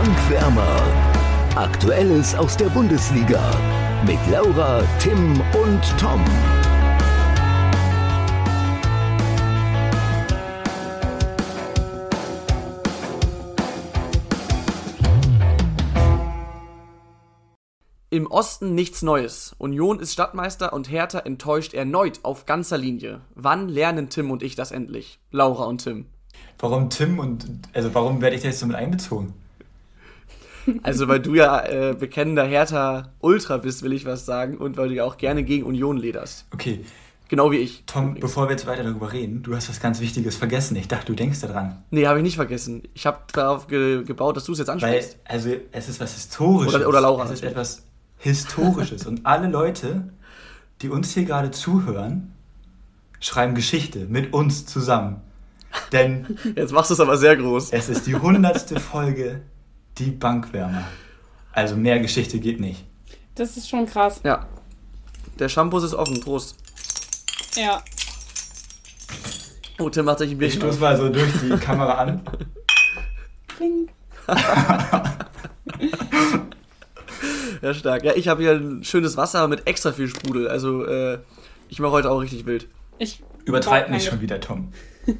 Bankwärmer. Aktuelles aus der Bundesliga mit Laura, Tim und Tom. Im Osten nichts Neues. Union ist Stadtmeister und Hertha enttäuscht erneut auf ganzer Linie. Wann lernen Tim und ich das endlich? Laura und Tim. Warum Tim und also warum werde ich da jetzt so mit einbezogen? Also weil du ja äh, bekennender Hertha-Ultra bist, will ich was sagen, und weil du ja auch gerne gegen Union lederst. Okay. Genau wie ich. Tom, übrigens. bevor wir jetzt weiter darüber reden, du hast was ganz Wichtiges vergessen. Ich dachte, du denkst daran. Nee, habe ich nicht vergessen. Ich habe darauf ge gebaut, dass du es jetzt Weil, ansprichst. also, es ist was Historisches. Oder- oder Laura Es ist etwas Historisches. und alle Leute, die uns hier gerade zuhören, schreiben Geschichte mit uns zusammen. Denn Jetzt machst du es aber sehr groß. es ist die hundertste Folge, die Bankwärmer. Also mehr Geschichte geht nicht. Das ist schon krass. Ja. Der Shampoo ist offen. Prost. Ja. Oh, Tim macht sich ein Ich Bierchen stoß mal so durch die Kamera an. Kling. Ja, stark. Ja, ich habe hier ein schönes Wasser mit extra viel Sprudel. Also, äh, ich mache heute auch richtig wild. Ich Übertreib nicht schon wieder, Tom.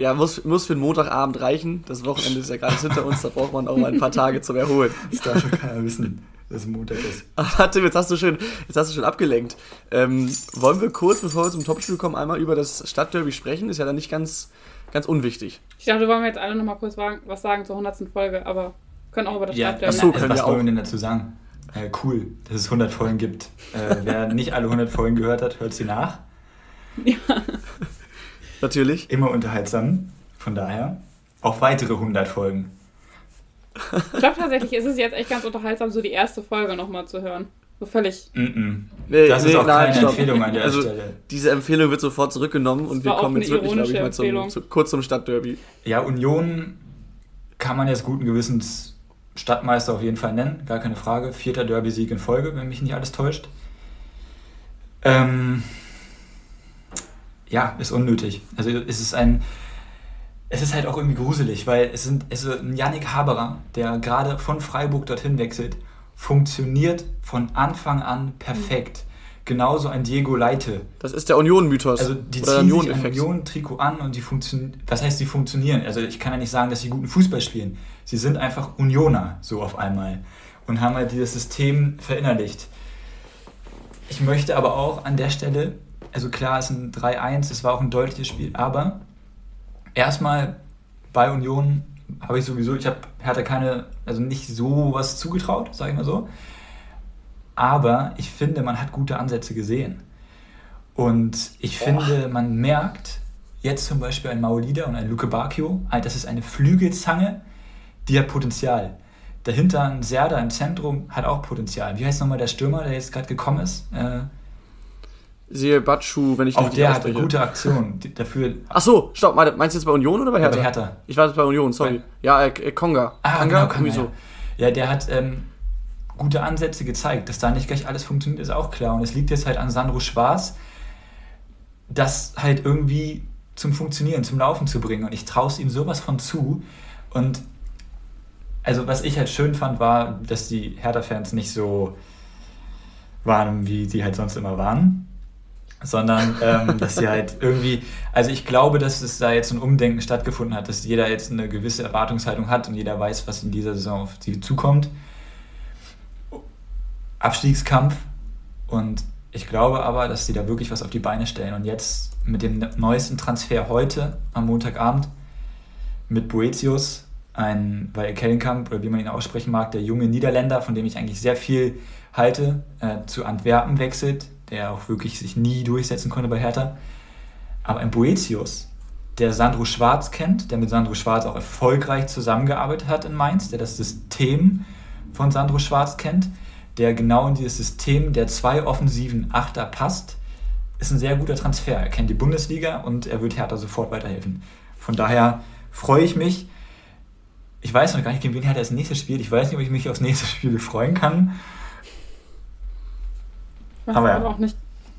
Ja, muss, muss für den Montagabend reichen. Das Wochenende ist ja gerade hinter uns, da braucht man auch mal ein paar Tage zum Erholen. Das darf schon keiner wissen, dass es Montag ist. Aber Tim, jetzt hast du schön, jetzt hast du schon abgelenkt. Ähm, wollen wir kurz, bevor wir zum Topspiel kommen, einmal über das Stadtderby sprechen? Ist ja dann nicht ganz, ganz unwichtig. Ich dachte, wollen wir jetzt alle nochmal kurz wagen- was sagen zur 100. Folge, aber können auch über das Ja, Stadtderby. Ach so, na, können was wir wollen auch. wir denn dazu sagen? Äh, cool, dass es 100 Folgen gibt. Äh, wer nicht alle 100 Folgen gehört hat, hört sie nach. Natürlich. Immer unterhaltsam. Von daher auch weitere 100 Folgen. Ich glaube tatsächlich ist es jetzt echt ganz unterhaltsam, so die erste Folge nochmal zu hören. So völlig. Mm -mm. Nee, Das ist nee, auch nein, keine stopp. Empfehlung an der Also, Stelle. Diese Empfehlung wird sofort zurückgenommen und wir kommen jetzt wirklich, glaube ich, mal zum, zu, kurz zum Stadtderby. Ja, Union kann man jetzt guten Gewissens Stadtmeister auf jeden Fall nennen, gar keine Frage. Vierter Derby-Sieg in Folge, wenn mich nicht alles täuscht. Ähm, ja, ist unnötig. Also es ist ein, es ist halt auch irgendwie gruselig, weil es sind, es ist ein Yannick Haberer, der gerade von Freiburg dorthin wechselt, funktioniert von Anfang an perfekt. Genauso ein Diego Leite, Das ist der Union-Mythos. also die oder der ziehen sich ein. Union-Trikot an und die funktionieren. Was heißt, die funktionieren? Also ich kann ja nicht sagen, dass sie guten Fußball spielen. Sie sind einfach Unioner so auf einmal und haben halt dieses System verinnerlicht. Ich möchte aber auch an der Stelle, also klar, es ist ein 3-1, es war auch ein deutliches Spiel, aber erstmal bei Union habe ich sowieso, ich habe Hertha keine, also nicht so was zugetraut, sage ich mal so. Aber ich finde, man hat gute Ansätze gesehen. Und ich finde, man merkt jetzt zum Beispiel ein Maolida und ein Luke Bacchio, das ist eine Flügelzange, die hat Potenzial. Dahinter ein Serda im Zentrum hat auch Potenzial. Wie heißt nochmal der Stürmer, der jetzt gerade gekommen ist? Äh, Siehe Batschu, wenn ich auch der hat eine gute Aktion. Dafür Ach so, stopp, meinst du jetzt bei Union oder bei Hertha? bei Hertha. Ich war jetzt bei Union, sorry. Ja, äh, Konga. Ah, Kanga, genau, so. ja. ja, der hat ähm, gute Ansätze gezeigt. Dass da nicht gleich alles funktioniert, ist auch klar. Und es liegt jetzt halt an Sandro Schwarz, das halt irgendwie zum Funktionieren, zum Laufen zu bringen. Und ich traue es ihm sowas von zu. Und also was ich halt schön fand, war, dass die Hertha-Fans nicht so waren, wie sie halt sonst immer waren. Sondern ähm, dass sie halt irgendwie, also ich glaube, dass es da jetzt ein Umdenken stattgefunden hat, dass jeder jetzt eine gewisse Erwartungshaltung hat und jeder weiß, was in dieser Saison auf sie zukommt. Abstiegskampf und ich glaube aber, dass sie da wirklich was auf die Beine stellen. Und jetzt mit dem neuesten Transfer heute am Montagabend mit Boetius, ein bei Kellenkamp oder wie man ihn aussprechen mag, der junge Niederländer, von dem ich eigentlich sehr viel halte, äh, zu Antwerpen wechselt, der auch wirklich sich nie durchsetzen konnte bei Hertha. Aber ein Boetius, der Sandro Schwarz kennt, der mit Sandro Schwarz auch erfolgreich zusammengearbeitet hat in Mainz, der das System von Sandro Schwarz kennt, der genau in dieses System der zwei offensiven Achter passt, ist ein sehr guter Transfer. Er kennt die Bundesliga und er wird Hertha sofort weiterhelfen. Von daher freue ich mich. Ich weiß noch gar nicht, gegen wen Hertha das nächste spielt. Ich weiß nicht, ob ich mich aufs nächste Spiel freuen kann. Weiß Aber ja. aber auch nicht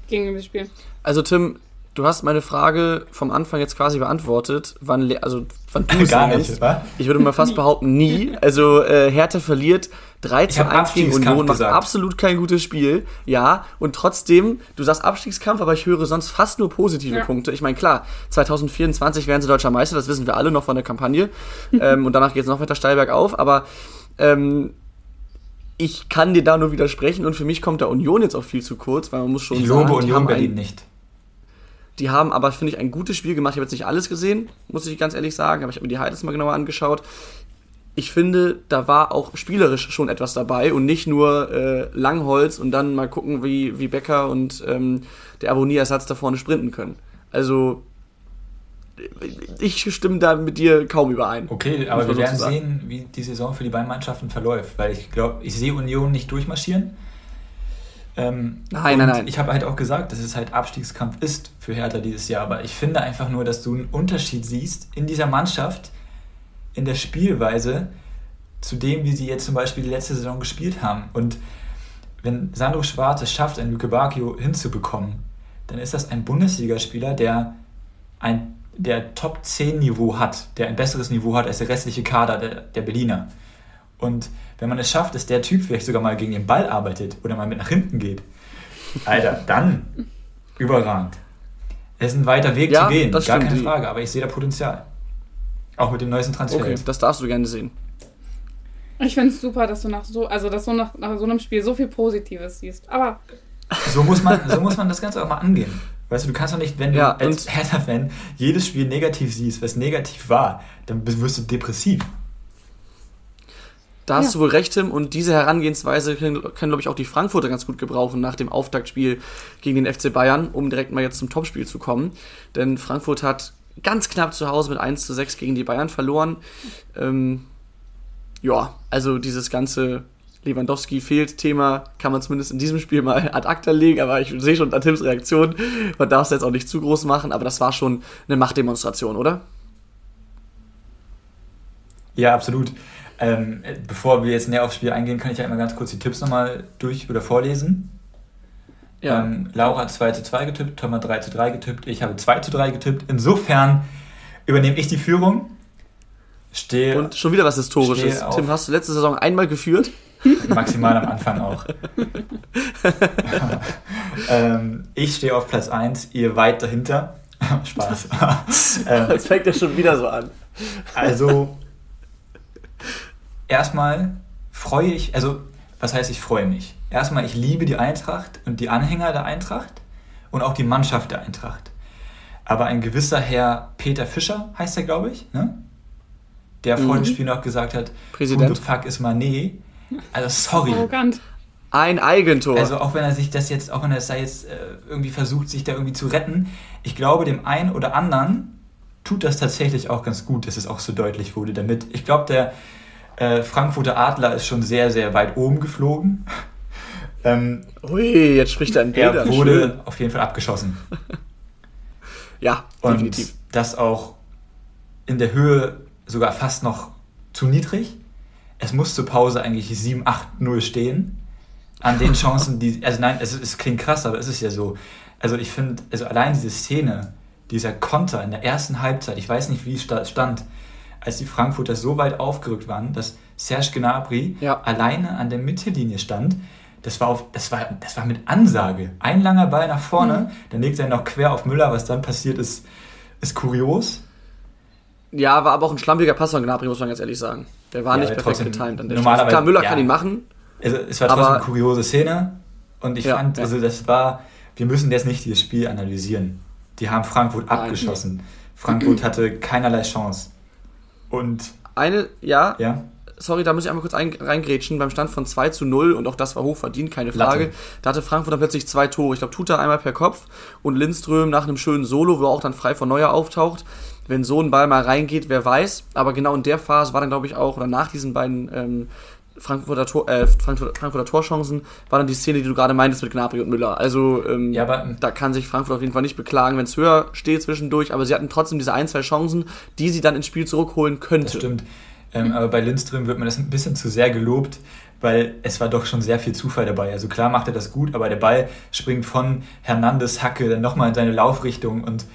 gegen wir spielen. Also Tim, Du hast meine Frage vom Anfang jetzt quasi beantwortet, wann, also wann du Gar nicht, nennst. wa? Ich würde mal fast behaupten, nie. Also äh, Hertha verliert 3 zu hab 1 gegen Union, macht absolut kein gutes Spiel. Ja, und trotzdem, du sagst Abstiegskampf, aber ich höre sonst fast nur positive Ja. Punkte. Ich meine, klar, 2024 werden sie deutscher Meister, das wissen wir alle noch von der Kampagne. ähm, und danach geht es noch weiter steil bergauf, aber ähm, ich kann dir da nur widersprechen und für mich kommt der Union jetzt auch viel zu kurz, weil man muss schon Ich sagen, lobe die Union haben Berlin ein, nicht. die haben aber, finde ich, ein gutes Spiel gemacht. Ich habe jetzt nicht alles gesehen, muss ich ganz ehrlich sagen, aber ich habe mir die Highlights mal genauer angeschaut. Ich finde, da war auch spielerisch schon etwas dabei und nicht nur äh, Langholz und dann mal gucken, wie, wie Becker und ähm, der Avonie-Ersatz da vorne sprinten können. Also, ich stimme da mit dir kaum überein. Okay, aber wir werden sehen, wie die Saison für die beiden Mannschaften verläuft, weil ich glaube, ich sehe Union nicht durchmarschieren. Ähm, Nein, nein, nein. Ich habe halt auch gesagt, dass es halt Abstiegskampf ist für Hertha dieses Jahr, aber ich finde einfach nur, dass du einen Unterschied siehst in dieser Mannschaft, in der Spielweise zu dem, wie sie jetzt zum Beispiel die letzte Saison gespielt haben. Und wenn Sandro Schwarz es schafft, einen Luke Bacchio hinzubekommen, dann ist das ein Bundesligaspieler, der ein der Top 10 Niveau hat, der ein besseres Niveau hat als der restliche Kader der, der Berliner. Und wenn man es schafft, dass der Typ vielleicht sogar mal gegen den Ball arbeitet oder mal mit nach hinten geht, Alter, dann überragend. Es ist ein weiter Weg Ja, zu gehen, das gar stimmt. keine Frage, aber ich sehe da Potenzial. Auch mit dem neuesten Transfer. Okay, das darfst du gerne sehen. Ich finde es super, dass du nach so, also dass du nach, nach so einem Spiel so viel Positives siehst. Aber So muss man, so muss man das Ganze auch mal angehen. Weißt du, du kannst doch nicht, wenn du Ja, als und- Hertha-Fan jedes Spiel negativ siehst, was negativ war, dann wirst du depressiv. Da hast Ja. du wohl recht, Tim. Und diese Herangehensweise können, können glaube ich, auch die Frankfurter ganz gut gebrauchen nach dem Auftaktspiel gegen den FC Bayern, um direkt mal jetzt zum Topspiel zu kommen. Denn Frankfurt hat ganz knapp zu Hause mit 1 zu 6 gegen die Bayern verloren. Ähm, ja, also dieses ganze Lewandowski fehlt Thema kann man zumindest in diesem Spiel mal ad acta legen, aber ich sehe schon an Tims Reaktion, man darf es jetzt auch nicht zu groß machen, aber das war schon eine Machtdemonstration, oder? Ja, absolut. Ähm, äh, bevor wir jetzt näher aufs Spiel eingehen, kann ich ja einmal ganz kurz die Tipps nochmal durch oder vorlesen. Ähm, Laura hat 2 zu 2 getippt, Tom hat 3 zu 3 getippt, ich habe 2 zu 3 getippt. Insofern übernehme ich die Führung. Stehe Und schon wieder was Historisches. Tim, hast du letzte Saison einmal geführt? Maximal am Anfang auch. ähm, ich stehe auf Platz 1, ihr weit dahinter. Spaß. ähm, Jetzt fängt er schon wieder so an. Also, erstmal freue ich, also, was heißt, ich freue mich? Erstmal, ich liebe die Eintracht und die Anhänger der Eintracht und auch die Mannschaft der Eintracht. Aber ein gewisser Herr Peter Fischer, heißt er, glaube ich, ne? der vor dem Spiel noch gesagt hat, Präsident. who the fuck is Mané? Also, sorry. arrogant. Ein Eigentor. Also auch wenn er sich das jetzt, auch wenn er es da jetzt äh, irgendwie versucht, sich da irgendwie zu retten, ich glaube, dem einen oder anderen tut das tatsächlich auch ganz gut, dass es auch so deutlich wurde damit. Ich glaube, der äh, Frankfurter Adler ist schon sehr, sehr weit oben geflogen. ähm, Ui, jetzt spricht er in er Bildern. wurde Schön. auf jeden Fall abgeschossen. Ja, Und definitiv. das auch in der Höhe sogar fast noch zu niedrig. Es muss zur Pause eigentlich 7-8-0 stehen. An den Chancen, die. Also nein, es, es klingt krass, aber es ist ja so. Also ich finde, also allein diese Szene, dieser Konter in der ersten Halbzeit, ich weiß nicht, wie es sta- stand, als die Frankfurter so weit aufgerückt waren, dass Serge Gnabry Ja. alleine an der Mittellinie stand. Das war, auf, das, war, das war mit Ansage. Ein langer Ball nach vorne, dann legt er noch quer auf Müller. Was dann passiert ist, ist kurios. Ja, war aber auch ein schlampiger Pass von Gnabry, muss man ganz ehrlich sagen. Der war Ja, nicht perfekt getimed an der normalerweise-. Klar, Müller ja. kann ihn machen. Also, es war trotzdem Aber- eine kuriose Szene. Und ich Ja, fand, also das war, wir müssen jetzt nicht dieses Spiel analysieren. Die haben Frankfurt Nein. abgeschossen. Frankfurt hatte keinerlei Chance. Und Eine, ja, ja, sorry, da muss ich einmal kurz ein, reingrätschen. Beim Stand von 2 zu 0 und auch das war hochverdient, keine Frage. Latte. Da hatte Frankfurt dann plötzlich zwei Tore. Ich glaube, Tuta einmal per Kopf und Lindström nach einem schönen Solo, wo er auch dann frei von Neuer auftaucht. Wenn so ein Ball mal reingeht, wer weiß. Aber genau in der Phase war dann, glaube ich, auch, oder nach diesen beiden ähm, Frankfurter, Tor, äh, Frankfurter, Frankfurter Torchancen, war dann die Szene, die du gerade meintest mit Gnabry und Müller. Also, ähm, Ja, da kann sich Frankfurt auf jeden Fall nicht beklagen, wenn es höher steht zwischendurch. Aber sie hatten trotzdem diese ein, zwei Chancen, die sie dann ins Spiel zurückholen könnte. das stimmt. Ähm, aber bei Lindström wird mir das ein bisschen zu sehr gelobt, weil es war doch schon sehr viel Zufall dabei. Also klar macht er das gut, aber der Ball springt von Hernandez Hacke dann nochmal in seine Laufrichtung und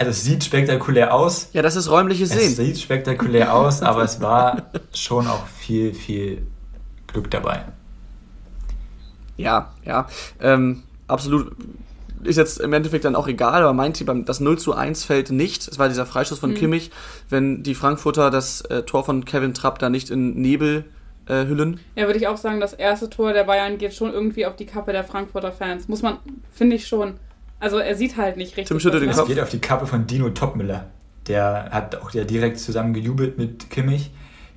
also es sieht spektakulär aus. Ja, das ist räumliches Sehen. Es sieht spektakulär aus, aber es war schon auch viel, viel Glück dabei. Ja, ja. Ähm, absolut. Ist jetzt im Endeffekt dann auch egal, aber mein Team, das 0 zu 1 fällt nicht. Es war dieser Freischuss von Mhm. Kimmich, wenn die Frankfurter das äh, Tor von Kevin Trapp da nicht in Nebel äh, hüllen. Ja, würde ich auch sagen, das erste Tor der Bayern geht schon irgendwie auf die Kappe der Frankfurter Fans. Muss man, finde ich schon. Also er sieht halt nicht richtig. Tim schüttelt den Es er- Kopf. geht auf die Kappe von Dino Topmüller. Der hat auch ja direkt zusammen gejubelt mit Kimmich.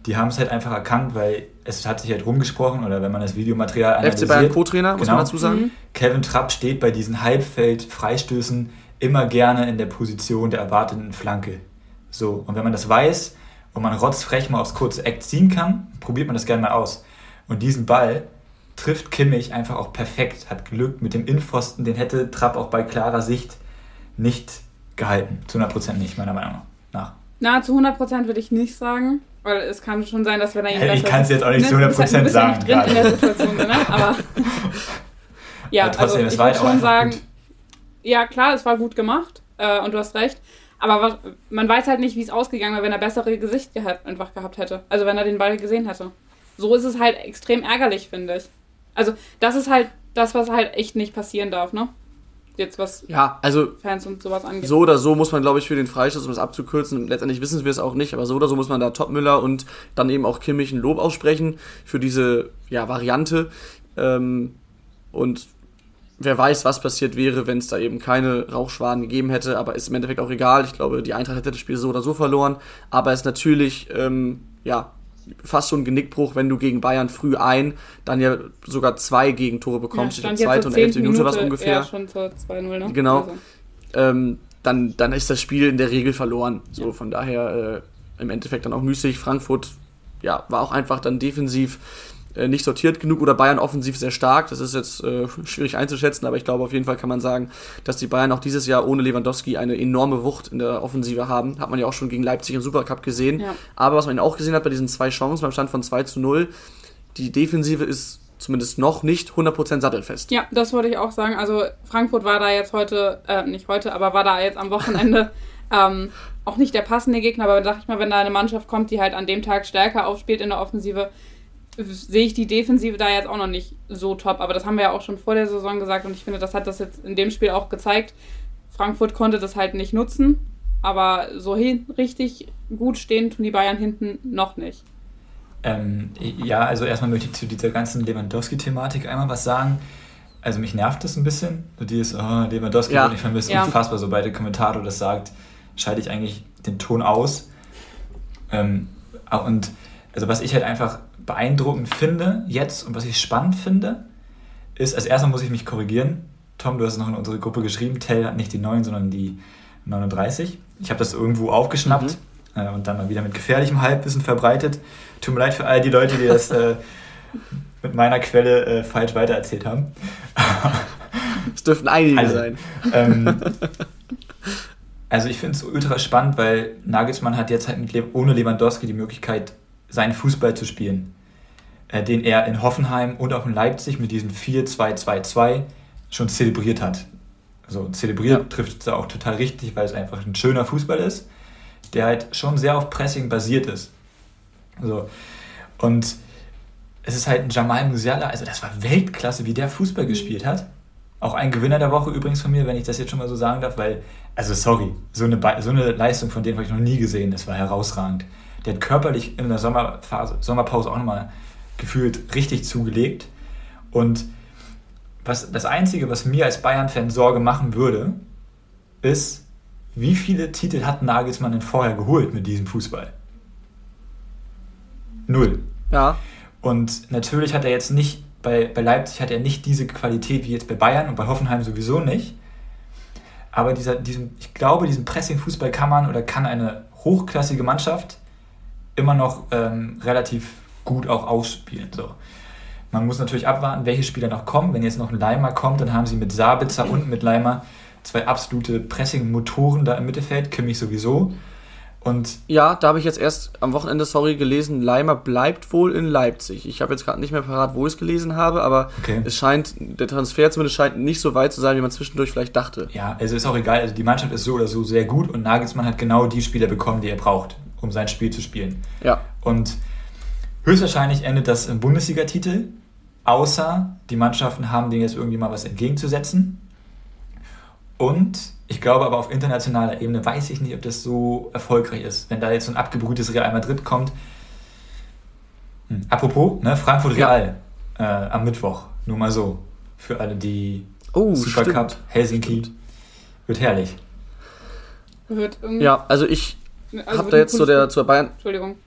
Die haben es halt einfach erkannt, weil es hat sich halt rumgesprochen oder wenn man das Videomaterial FC analysiert. Bayern Co-Trainer, muss Genau. man dazu sagen. Mhm. Kevin Trapp steht bei diesen Halbfeld-Freistößen immer gerne in der Position der erwarteten Flanke. So, und wenn man das weiß und man rotzfrech mal aufs kurze Eck ziehen kann, probiert man das gerne mal aus. Und diesen Ball trifft Kimmich einfach auch perfekt, hat Glück mit dem Innenpfosten, den hätte Trapp auch bei klarer Sicht nicht gehalten. Zu 100% nicht, meiner Meinung nach. Na, zu 100% würde ich nicht sagen. Weil es kann schon sein, dass wenn er ihn Hey, ich kann's sieht- jetzt auch nicht zu du bist 100% du bist ja nicht sagen drin in der. Situation, ne? Aber ja, Aber trotzdem, also es ich würde halt schon sagen, gut. ja klar, es war gut gemacht äh, und du hast recht. Aber was, man weiß halt nicht, wie es ausgegangen wäre, wenn er bessere Gesicht gehabt, einfach gehabt hätte. Also wenn er den Ball gesehen hätte. So ist es halt extrem ärgerlich, finde ich. Also das ist halt das, was halt echt nicht passieren darf, ne? Jetzt was Ja, also Fans und sowas angeht. so oder so muss man, glaube ich, für den Freistoß, um das abzukürzen, letztendlich wissen wir es auch nicht, aber so oder so muss man da Topmüller und dann eben auch Kimmich ein Lob aussprechen für diese ja, Variante. Ähm, und wer weiß, was passiert wäre, wenn es da eben keine Rauchschwaden gegeben hätte, aber ist im Endeffekt auch egal. Ich glaube, die Eintracht hätte das Spiel so oder so verloren, aber es ist natürlich, ähm, ja, fast schon ein Genickbruch, wenn du gegen Bayern früh ein, dann ja sogar zwei Gegentore bekommst, stand die jetzt zweite zur und elfte 10. Minute was ungefähr Ja, schon zur 2-0, ne? Genau. Also. ähm, dann, dann ist das Spiel in der Regel verloren. So, von daher äh, im Endeffekt dann auch müßig. Frankfurt ja, war auch einfach dann defensiv nicht sortiert genug oder Bayern offensiv sehr stark. Das ist jetzt äh, schwierig einzuschätzen, aber ich glaube auf jeden Fall kann man sagen, dass die Bayern auch dieses Jahr ohne Lewandowski eine enorme Wucht in der Offensive haben. Hat man ja auch schon gegen Leipzig im Supercup gesehen. Ja. Aber was man auch gesehen hat bei diesen zwei Chancen beim Stand von 2 zu 0, die Defensive ist zumindest noch nicht 100% sattelfest. Ja, das wollte ich auch sagen. Also Frankfurt war da jetzt heute, äh, nicht heute, aber war da jetzt am Wochenende ähm, auch nicht der passende Gegner. Aber sag ich mal, wenn da eine Mannschaft kommt, die halt an dem Tag stärker aufspielt in der Offensive, sehe ich die Defensive da jetzt auch noch nicht so top. Aber das haben wir ja auch schon vor der Saison gesagt und ich finde, das hat das jetzt in dem Spiel auch gezeigt. Frankfurt konnte das halt nicht nutzen, aber so hin, richtig gut stehen tun die Bayern hinten noch nicht. Ähm, ja, also erstmal möchte ich zu dieser ganzen Lewandowski-Thematik einmal was sagen. Also mich nervt das ein bisschen. So dieses, oh, Lewandowski Ja. wird nicht vermisst. Ja. Unfassbar, sobald der Kommentator das sagt, schalte ich eigentlich den Ton aus. Ähm, und also was ich halt einfach beeindruckend finde jetzt und was ich spannend finde, ist, als erstmal muss ich mich korrigieren. Tom, du hast es noch in unsere Gruppe geschrieben, Tell hat nicht die 9, sondern die 39. Ich habe das irgendwo aufgeschnappt äh, und dann mal wieder mit gefährlichem Halbwissen verbreitet. Tut mir leid für all die Leute, die das äh, mit meiner Quelle äh, falsch weitererzählt haben. Es dürften einige Also, sein. ähm, also ich finde es ultra spannend, weil Nagelsmann hat jetzt halt mit Le ohne Lewandowski die Möglichkeit, seinen Fußball zu spielen, äh, den er in Hoffenheim und auch in Leipzig mit diesem 4-2-2-2 schon zelebriert hat. Also zelebriert Ja. trifft es auch total richtig, weil es einfach ein schöner Fußball ist, der halt schon sehr auf Pressing basiert ist. So. Und es ist halt ein Jamal Musiala, also das war Weltklasse, wie der Fußball gespielt hat. Auch ein Gewinner der Woche übrigens von mir, wenn ich das jetzt schon mal so sagen darf, weil, also sorry, so eine, so eine Leistung von dem habe ich noch nie gesehen, das war herausragend. Der hat körperlich in der Sommerphase, Sommerpause auch nochmal gefühlt richtig zugelegt. Und was, das Einzige, was mir als Bayern-Fan Sorge machen würde, ist, wie viele Titel hat Nagelsmann denn vorher geholt mit diesem Fußball? Null. Ja, Und natürlich hat er jetzt nicht, bei, bei Leipzig hat er nicht diese Qualität wie jetzt bei Bayern und bei Hoffenheim sowieso nicht. Aber dieser, diesen, ich glaube, diesen Pressing-Fußball kann man oder kann eine hochklassige Mannschaft immer noch ähm, relativ gut auch ausspielen. So. Man muss natürlich abwarten, welche Spieler noch kommen. Wenn jetzt noch ein Leimer kommt, dann haben sie mit Sabitzer und mit Leimer zwei absolute Pressing-Motoren da im Mittelfeld, Kimmich sowieso. Und ja, da habe ich jetzt erst am Wochenende, sorry, gelesen, Leimer bleibt wohl in Leipzig. Ich habe jetzt gerade nicht mehr parat, wo ich es gelesen habe, aber Okay. es scheint, der Transfer zumindest scheint nicht so weit zu sein, wie man zwischendurch vielleicht dachte. ja, also ist auch egal. Also die Mannschaft ist so oder so sehr gut und Nagelsmann hat genau die Spieler bekommen, die er braucht, um sein Spiel zu spielen. Ja, Und höchstwahrscheinlich endet das im Bundesligatitel, außer die Mannschaften haben denen jetzt irgendwie mal was entgegenzusetzen. Und ich glaube aber auf internationaler Ebene weiß ich nicht, ob das so erfolgreich ist. Wenn da jetzt so ein abgebrühtes Real Madrid kommt. Hm. Apropos, ne, Frankfurt Ja. Real äh, am Mittwoch. Nur mal so. Für alle, die Oh, Supercup, stimmt. Helsinki. Stimmt. Wird herrlich. Wird irgendwie, ja, also ich also da ein jetzt zu der, zur Bayern. Entschuldigung.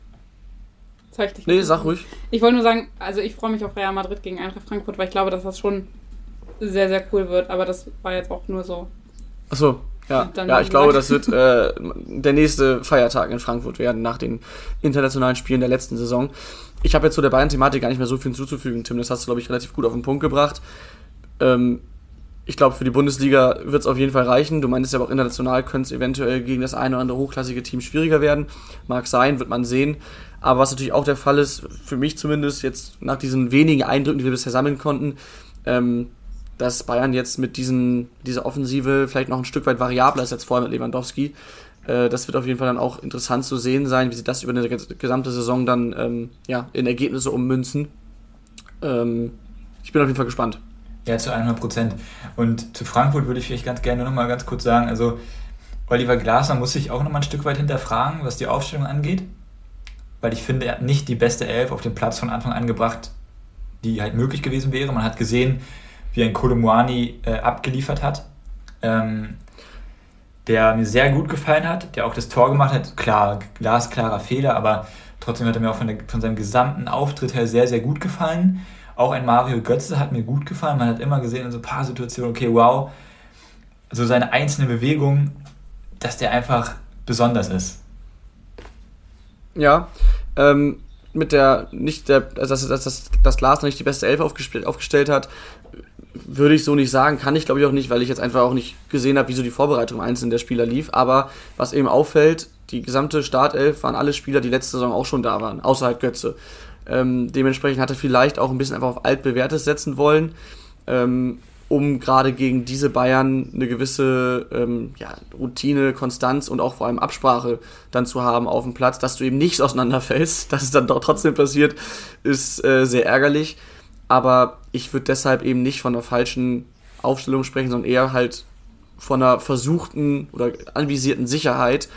Zeig dich. Nee, sag ruhig. Ich wollte nur sagen, also ich freue mich auf Real Madrid gegen Eintracht Frankfurt, weil ich glaube, dass das schon sehr, sehr cool wird. Aber das war jetzt auch nur so. Achso, ja. Ja, ich glaube, das wird äh, der nächste Feiertag in Frankfurt werden, nach den internationalen Spielen der letzten Saison. Ich habe jetzt zu der Bayern-Thematik gar nicht mehr so viel hinzuzufügen, Tim. Das hast du, glaube ich, relativ gut auf den Punkt gebracht. Ähm, ich glaube, für die Bundesliga wird es auf jeden Fall reichen. Du meintest ja auch international könnte es eventuell gegen das eine oder andere hochklassige Team schwieriger werden. Mag sein, wird man sehen. Aber was natürlich auch der Fall ist, für mich zumindest jetzt nach diesen wenigen Eindrücken, die wir bisher sammeln konnten, ähm, dass Bayern jetzt mit diesen, dieser Offensive vielleicht noch ein Stück weit variabler ist als vorher mit Lewandowski. Äh, das wird auf jeden Fall dann auch interessant zu sehen sein, wie sie das über eine ges- gesamte Saison dann ähm, ja, in Ergebnisse ummünzen. Ähm, ich bin auf jeden Fall gespannt. Ja, zu 100 Prozent. Und zu Frankfurt würde ich vielleicht ganz gerne noch mal ganz kurz sagen, also Oliver Glasner muss sich auch noch mal ein Stück weit hinterfragen, was die Aufstellung angeht. Weil ich finde, er hat nicht die beste Elf auf den Platz von Anfang an gebracht, die halt möglich gewesen wäre. Man hat gesehen, wie ein Kolomuani äh, abgeliefert hat, ähm, der mir sehr gut gefallen hat, der auch das Tor gemacht hat. Klar, glasklarer Fehler, aber trotzdem hat er mir auch von, der, von seinem gesamten Auftritt her sehr, sehr gut gefallen. Auch ein Mario Götze hat mir gut gefallen. Man hat immer gesehen in so ein paar Situationen, okay, wow, so seine einzelne Bewegung, dass der einfach besonders ist. Ja, ähm, mit der, nicht der, also dass, dass, dass, dass Glasner nicht die beste Elf aufgestellt, hat, würde ich so nicht sagen, kann ich glaube ich auch nicht, weil ich jetzt einfach auch nicht gesehen habe, wie so die Vorbereitung einzeln der Spieler lief. Aber was eben auffällt, die gesamte Startelf waren alle Spieler, die letzte Saison auch schon da waren, außer halt Götze. Ähm, dementsprechend hat er vielleicht auch ein bisschen einfach auf altbewährtes setzen wollen, ähm, um gerade gegen diese Bayern eine gewisse ähm, ja, Routine, Konstanz und auch vor allem Absprache dann zu haben auf dem Platz, dass du eben nicht auseinanderfällst, dass es dann doch trotzdem passiert, ist äh, sehr ärgerlich. Aber ich würde deshalb eben nicht von einer falschen Aufstellung sprechen, sondern eher halt von einer versuchten oder anvisierten Sicherheit,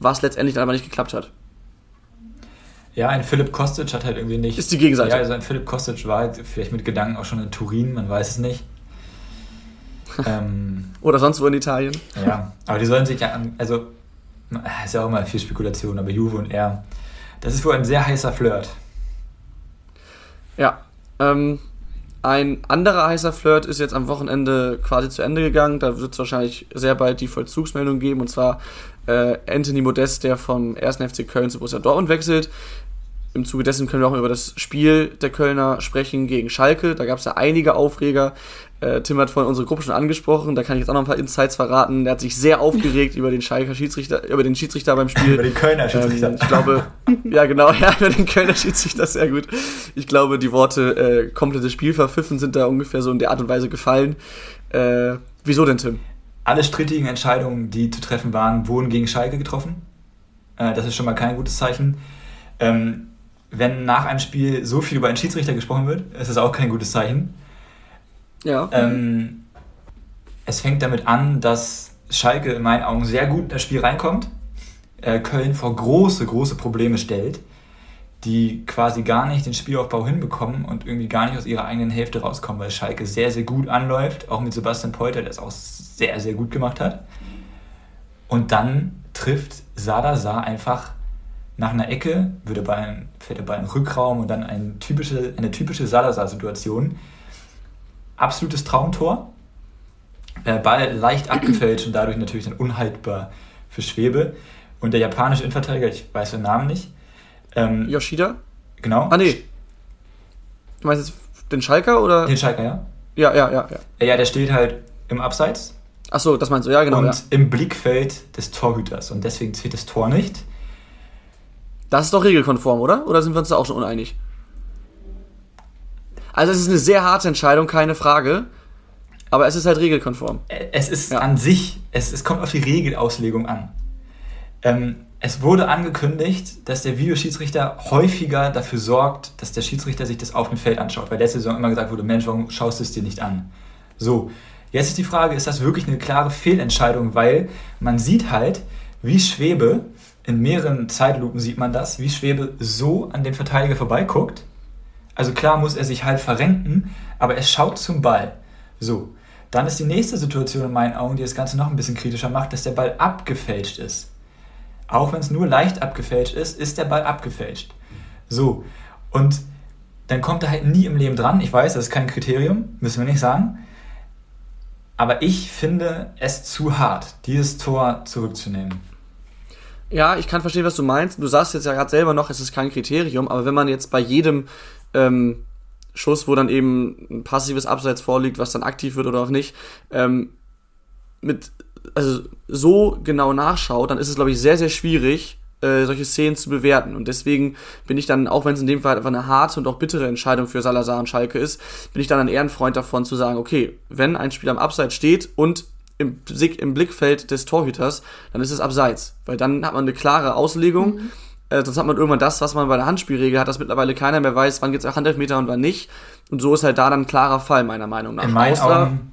was letztendlich dann aber nicht geklappt hat. Ja, ein Philipp Kostic hat halt irgendwie nicht. Ist die Gegenseite. Ja, also ein Philipp Kostic war halt vielleicht mit Gedanken auch schon in Turin, man weiß es nicht. ähm, Oder sonst wo in Italien. ja, aber die sollen sich ja, an- also, ist ja auch immer viel Spekulation, aber Juve und er, das ist wohl ein sehr heißer Flirt. Ja. Ähm, ein anderer heißer Flirt ist jetzt am Wochenende quasi zu Ende gegangen. Da wird es wahrscheinlich sehr bald die Vollzugsmeldung geben. Und zwar äh, Anthony Modest, der vom 1. FC Köln zu Borussia Dortmund wechselt. Im Zuge dessen können wir auch über das Spiel der Kölner sprechen gegen Schalke. Da gab es ja einige Aufreger. Äh, Tim hat vorhin unsere Gruppe schon angesprochen. Da kann ich jetzt auch noch ein paar Insights verraten. Der hat sich sehr aufgeregt über den Schalker Schiedsrichter, über den Schiedsrichter beim Spiel. Über den Kölner Schiedsrichter. Ähm, ich glaube, ja genau, ja, über den Kölner Schiedsrichter sehr gut. Ich glaube, die Worte äh, komplettes Spiel verpfiffen sind da ungefähr so in der Art und Weise gefallen. Äh, wieso denn, Tim? Alle strittigen Entscheidungen, die zu treffen waren, wurden gegen Schalke getroffen. Äh, das ist schon mal kein gutes Zeichen. Ähm, wenn nach einem Spiel so viel über einen Schiedsrichter gesprochen wird, ist das auch kein gutes Zeichen. Ja. Ähm, es fängt damit an, dass Schalke in meinen Augen sehr gut in das Spiel reinkommt, äh, Köln vor große, große Probleme stellt, die quasi gar nicht den Spielaufbau hinbekommen und irgendwie gar nicht aus ihrer eigenen Hälfte rauskommen, weil Schalke sehr, sehr gut anläuft, auch mit Sebastian Polter, der es auch sehr, sehr gut gemacht hat. Und dann trifft Sadasar einfach nach einer Ecke, wird der Ball, fährt der Ball den Rückraum und dann eine typische, eine typische Salazar-Situation. Absolutes Traumtor. Der Ball leicht abgefälscht und dadurch natürlich dann unhaltbar für Schwebe. Und der japanische Innenverteidiger, ich weiß den Namen nicht, ähm, Yoshida? genau, Ah, nee. Du meinst jetzt den Schalker oder? den Schalker, ja. Ja, ja, ja, ja. Ja, der steht halt im Abseits Achso, das meinst du, ja, genau. und Ja. im Blickfeld des Torhüters. Und deswegen zählt das Tor nicht. Das ist doch regelkonform, oder? Oder sind wir uns da auch schon uneinig? Also es ist eine sehr harte Entscheidung, keine Frage. Aber es ist halt regelkonform. Es ist ja. an sich, es, es kommt auf die Regelauslegung an. Ähm, es wurde angekündigt, dass der Videoschiedsrichter häufiger dafür sorgt, dass der Schiedsrichter sich das auf dem Feld anschaut, weil letzte Saison immer gesagt wurde, Mensch, warum schaust du es dir nicht an? So, jetzt ist die Frage, ist das wirklich eine klare Fehlentscheidung, weil man sieht halt, wie Schwebe, in mehreren Zeitlupen sieht man das, wie Schwebe so an dem Verteidiger vorbeiguckt. Also klar muss er sich halt verrenken, aber er schaut zum Ball. So, dann ist die nächste Situation in meinen Augen, die das Ganze noch ein bisschen kritischer macht, dass der Ball abgefälscht ist. Auch wenn es nur leicht abgefälscht ist, ist der Ball abgefälscht. So, und dann kommt er halt nie im Leben dran. Ich weiß, das ist kein Kriterium, müssen wir nicht sagen. Aber ich finde es zu hart, dieses Tor zurückzunehmen. Ja, ich kann verstehen, was du meinst. Du sagst jetzt ja gerade selber noch, es ist kein Kriterium, aber wenn man jetzt bei jedem ähm, Schuss, wo dann eben ein passives Abseits vorliegt, was dann aktiv wird oder auch nicht, ähm, mit also so genau nachschaut, dann ist es, glaube ich, sehr, sehr schwierig, äh, solche Szenen zu bewerten. Und deswegen bin ich dann, auch wenn es in dem Fall einfach eine harte und auch bittere Entscheidung für Salazar und Schalke ist, bin ich dann ein Ehrenfreund davon zu sagen, okay, wenn ein Spieler am Abseits steht und im, im Blickfeld des Torhüters, dann ist es Abseits. Weil dann hat man eine klare Auslegung. Mhm. Äh, sonst hat man irgendwann das, was man bei der Handspielregel hat, dass mittlerweile keiner mehr weiß, wann geht es Handelfmeter und wann nicht. Und so ist halt da dann ein klarer Fall, meiner Meinung nach. In meinen Augen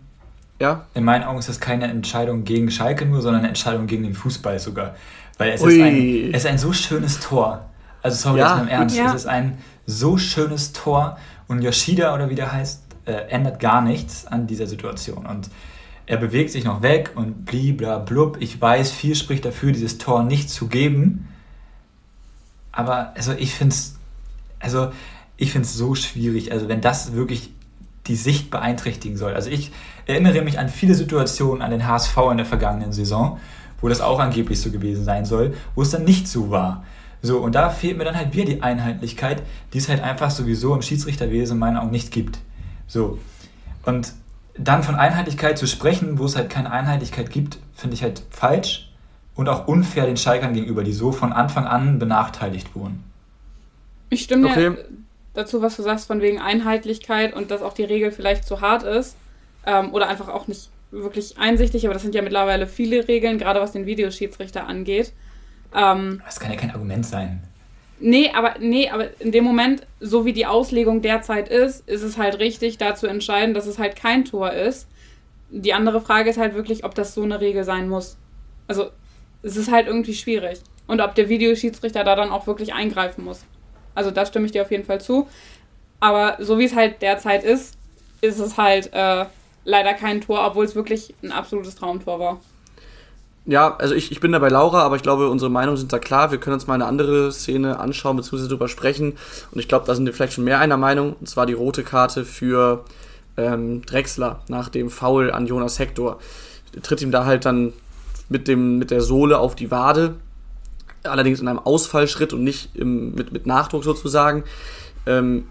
ja? In meinen Augen ist das keine Entscheidung gegen Schalke nur, sondern eine Entscheidung gegen den Fußball sogar. Weil es, ist ein, es ist ein so schönes Tor. Also sorry, ja, jetzt im Ernst. Ja. Es ist ein so schönes Tor und Yoshida oder wie der heißt, äh, ändert gar nichts an dieser Situation. Und er bewegt sich noch weg und blibla blub. Ich weiß, viel spricht dafür, dieses Tor nicht zu geben. Aber also ich finde es also ich finde es so schwierig. Also wenn das wirklich die Sicht beeinträchtigen soll. Also ich erinnere mich an viele Situationen an den HSV in der vergangenen Saison, wo das auch angeblich so gewesen sein soll, wo es dann nicht so war. So, und da fehlt mir dann halt wieder die Einheitlichkeit, die es halt einfach sowieso im Schiedsrichterwesen in meinen Augen nicht gibt. So. Und dann von Einheitlichkeit zu sprechen, wo es halt keine Einheitlichkeit gibt, finde ich halt falsch und auch unfair den Schalkern gegenüber, die so von Anfang an benachteiligt wurden. Ich stimme okay. ja dazu, was du sagst, von wegen Einheitlichkeit und dass auch die Regel vielleicht zu hart ist ähm, oder einfach auch nicht wirklich einsichtig, aber das sind ja mittlerweile viele Regeln, gerade was den Videoschiedsrichter angeht. Ähm, das kann ja kein Argument sein. Nee, aber nee, aber in dem Moment, so wie die Auslegung derzeit ist, ist es halt richtig, da zu entscheiden, dass es halt kein Tor ist. Die andere Frage ist halt wirklich, ob das so eine Regel sein muss. Also, es ist halt irgendwie schwierig. Und ob der Videoschiedsrichter da dann auch wirklich eingreifen muss. Also da stimme ich dir auf jeden Fall zu. Aber so wie es halt derzeit ist, ist es halt äh, leider kein Tor, obwohl es wirklich ein absolutes Traumtor war. Ja, also ich, ich bin da bei Laura, aber ich glaube, unsere Meinungen sind da klar. Wir können uns mal eine andere Szene anschauen bzw. darüber sprechen. Und ich glaube, da sind wir vielleicht schon mehr einer Meinung. Und zwar die rote Karte für ähm, Drexler nach dem Foul an Jonas Hector. Tritt ihm da halt dann mit, dem, mit der Sohle auf die Wade allerdings in einem Ausfallschritt und nicht im, mit, mit Nachdruck sozusagen. Ähm,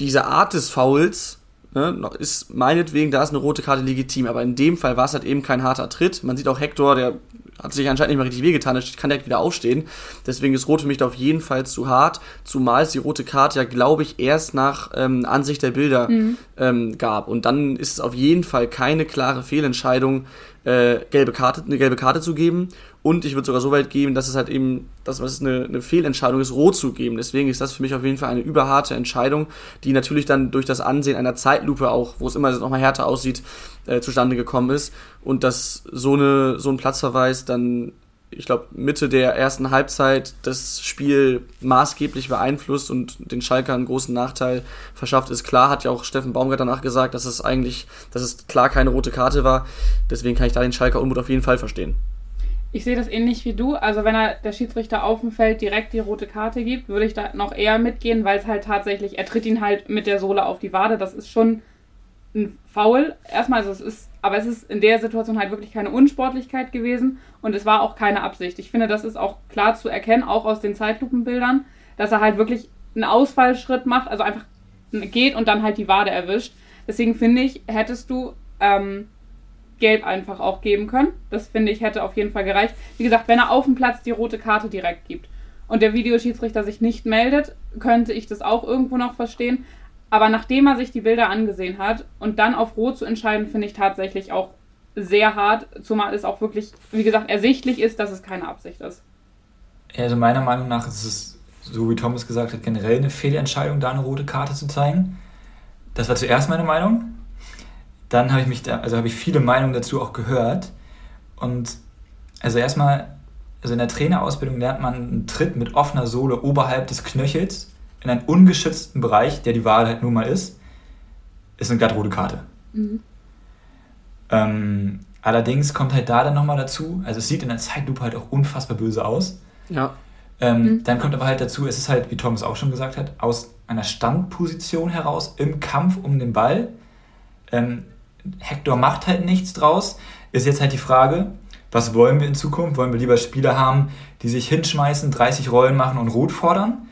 diese Art des Fouls ne, ist meinetwegen, da ist eine rote Karte legitim, aber in dem Fall war es halt eben kein harter Tritt. Man sieht auch Hector, der hat sich anscheinend nicht mehr richtig wehgetan, der kann direkt wieder aufstehen. Deswegen ist rot für mich da auf jeden Fall zu hart, zumal es die rote Karte ja, glaube ich, erst nach ähm, Ansicht der Bilder mhm. ähm, gab. Und dann ist es auf jeden Fall keine klare Fehlentscheidung, äh, gelbe Karte, eine gelbe Karte zu geben. Und ich würde sogar so weit geben, dass es halt eben, dass es eine, eine Fehlentscheidung ist, rot zu geben. Deswegen ist das für mich auf jeden Fall eine überharte Entscheidung, die natürlich dann durch das Ansehen einer Zeitlupe auch, wo es immer nochmal härter aussieht, äh, zustande gekommen ist. Und dass so, eine, so ein Platzverweis dann, ich glaube, Mitte der ersten Halbzeit das Spiel maßgeblich beeinflusst und den Schalker einen großen Nachteil verschafft, ist klar. Hat ja auch Steffen Baumgart danach gesagt, dass es eigentlich, dass es klar keine rote Karte war. Deswegen kann ich da den Schalker Unmut auf jeden Fall verstehen. Ich sehe das ähnlich wie du. Also wenn er der Schiedsrichter auf dem Feld direkt die rote Karte gibt, würde ich da noch eher mitgehen, weil es halt tatsächlich, er tritt ihn halt mit der Sohle auf die Wade. Das ist schon ein Foul. Erstmal, also es ist, aber es ist in der Situation halt wirklich keine Unsportlichkeit gewesen und es war auch keine Absicht. Ich finde, das ist auch klar zu erkennen, auch aus den Zeitlupenbildern, dass er halt wirklich einen Ausfallschritt macht, also einfach geht und dann halt die Wade erwischt. Deswegen finde ich, hättest du ähm, Gelb einfach auch geben können. Das finde ich hätte auf jeden Fall gereicht. Wie gesagt, wenn er auf dem Platz die rote Karte direkt gibt. und der Videoschiedsrichter sich nicht meldet, könnte ich das auch irgendwo noch verstehen. Aber nachdem er sich die Bilder angesehen hat und dann auf Rot zu entscheiden, finde ich tatsächlich auch sehr hart, zumal es auch wirklich, wie gesagt, ersichtlich ist, dass es keine Absicht ist. Also meiner Meinung nach ist es, so wie Thomas gesagt hat, generell eine Fehlentscheidung, da eine rote Karte zu zeigen. Das war zuerst meine Meinung. Dann habe ich mich da, also habe ich viele Meinungen dazu auch gehört. Und also erstmal, also in der Trainerausbildung lernt man einen Tritt mit offener Sohle oberhalb des Knöchels in einen ungeschützten Bereich, der die Wahl halt nun mal ist, ist eine glatt rote Karte. Mhm. Ähm, allerdings kommt halt da dann nochmal dazu, also es sieht in der Zeitlupe halt auch unfassbar böse aus. Ja. Ähm, mhm. Dann kommt aber halt dazu, es ist halt, wie Thomas auch schon gesagt hat, aus einer Standposition heraus im Kampf um den Ball. Ähm, Hector macht halt nichts draus. Ist jetzt halt die Frage, was wollen wir in Zukunft? Wollen wir lieber Spieler haben, die sich hinschmeißen, 30 Rollen machen und rot fordern?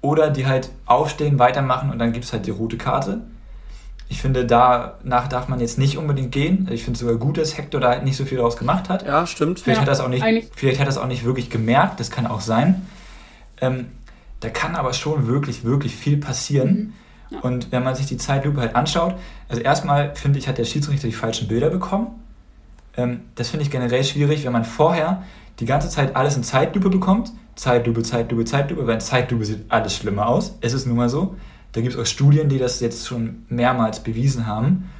Oder die halt aufstehen, weitermachen und dann gibt es halt die rote Karte? Ich finde, danach darf man jetzt nicht unbedingt gehen. Ich finde es sogar gut, dass Hector da halt nicht so viel daraus gemacht hat. Ja, stimmt. Vielleicht, ja, hat, er auch nicht, vielleicht hat es auch nicht wirklich gemerkt, das kann auch sein. Ähm, da kann aber schon wirklich, wirklich viel passieren. Mhm. Und wenn man sich die Zeitlupe halt anschaut, also erstmal finde ich, hat der Schiedsrichter die falschen Bilder bekommen. Ähm, das finde ich generell schwierig, wenn man vorher die ganze Zeit alles in Zeitlupe bekommt. Zeitlupe, Zeitlupe, Zeitlupe, weil in Zeitlupe sieht alles schlimmer aus. Es ist nun mal so. Da gibt es auch Studien, die das jetzt schon mehrmals bewiesen haben.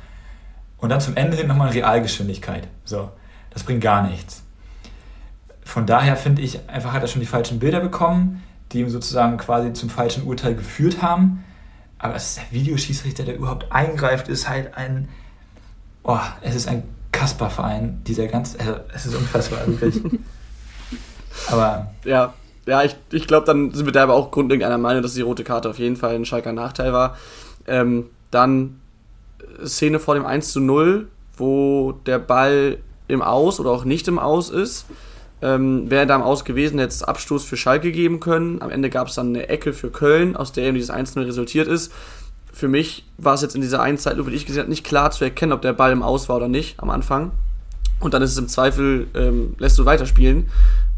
Und dann zum Ende hin nochmal Realgeschwindigkeit. So, das bringt gar nichts. Von daher finde ich, einfach hat er schon die falschen Bilder bekommen, die ihm sozusagen quasi zum falschen Urteil geführt haben. Aber es ist der Videoschießrichter, der überhaupt eingreift, ist halt ein. Oh, es ist ein Kasper-Verein, dieser ganz. Also, es ist unfassbar, wirklich. aber. Ja, ja, ich, ich glaube, dann sind wir da aber auch grundlegend einer Meinung, dass die rote Karte auf jeden Fall ein Schalker Nachteil war. Ähm, dann Szene vor dem 1 zu 0, wo der Ball im Aus oder auch nicht im Aus ist. Ähm, wäre da im Aus gewesen, hätte es Abstoß für Schalke geben können. Am Ende gab es dann eine Ecke für Köln, aus der eben dieses 1-0 resultiert ist. Für mich war es jetzt in dieser einen Zeitlupe, die ich gesehen habe, nicht klar zu erkennen, ob der Ball im Aus war oder nicht am Anfang. Und dann ist es im Zweifel, ähm, lässt du weiterspielen.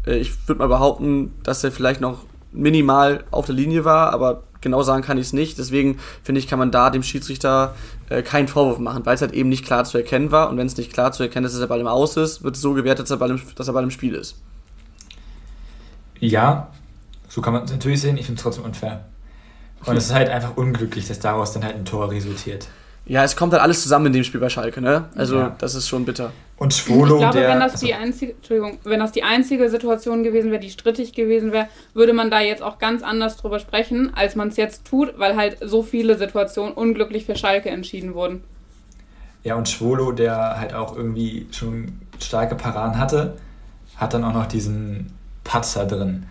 Äh, ich würde mal behaupten, dass er vielleicht noch minimal auf der Linie war, aber genau sagen kann ich es nicht. Deswegen finde ich, kann man da dem Schiedsrichter äh, keinen Vorwurf machen, weil es halt eben nicht klar zu erkennen war. Und wenn es nicht klar zu erkennen ist, dass der Ball im Aus ist, wird es so gewertet, dass der Ball im, dass der Ball im Spiel ist. Ja, so kann man es natürlich sehen. Ich finde es trotzdem unfair. Und es ist halt einfach unglücklich, dass daraus dann halt ein Tor resultiert. Ja, es kommt halt alles zusammen in dem Spiel bei Schalke, ne? Also ja. das ist schon bitter. Und Schwolo, ich glaube, der, wenn das also, die einzige, Entschuldigung, wenn das die einzige Situation gewesen wäre, die strittig gewesen wäre, würde man da jetzt auch ganz anders drüber sprechen, als man es jetzt tut, weil halt so viele Situationen unglücklich für Schalke entschieden wurden. Ja, und Schwolo, der halt auch irgendwie schon starke Paraden hatte, hat dann auch noch diesen Patzer drin.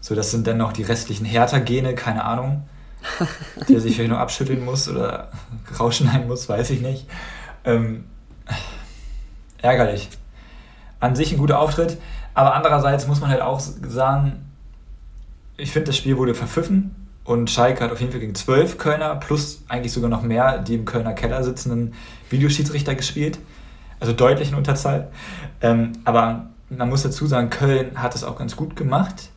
So, das sind dann noch die restlichen Hertha-Gene, keine Ahnung der sich vielleicht noch abschütteln muss oder rausschneiden muss, weiß ich nicht. Ähm, ärgerlich. An sich ein guter Auftritt, aber andererseits muss man halt auch sagen, ich finde, das Spiel wurde verpfiffen und Schalke hat auf jeden Fall gegen zwölf Kölner plus eigentlich sogar noch mehr die im Kölner Keller sitzenden Videoschiedsrichter gespielt. Also deutlich in Unterzahl. Ähm, aber man muss dazu sagen, Köln hat es auch ganz gut gemacht.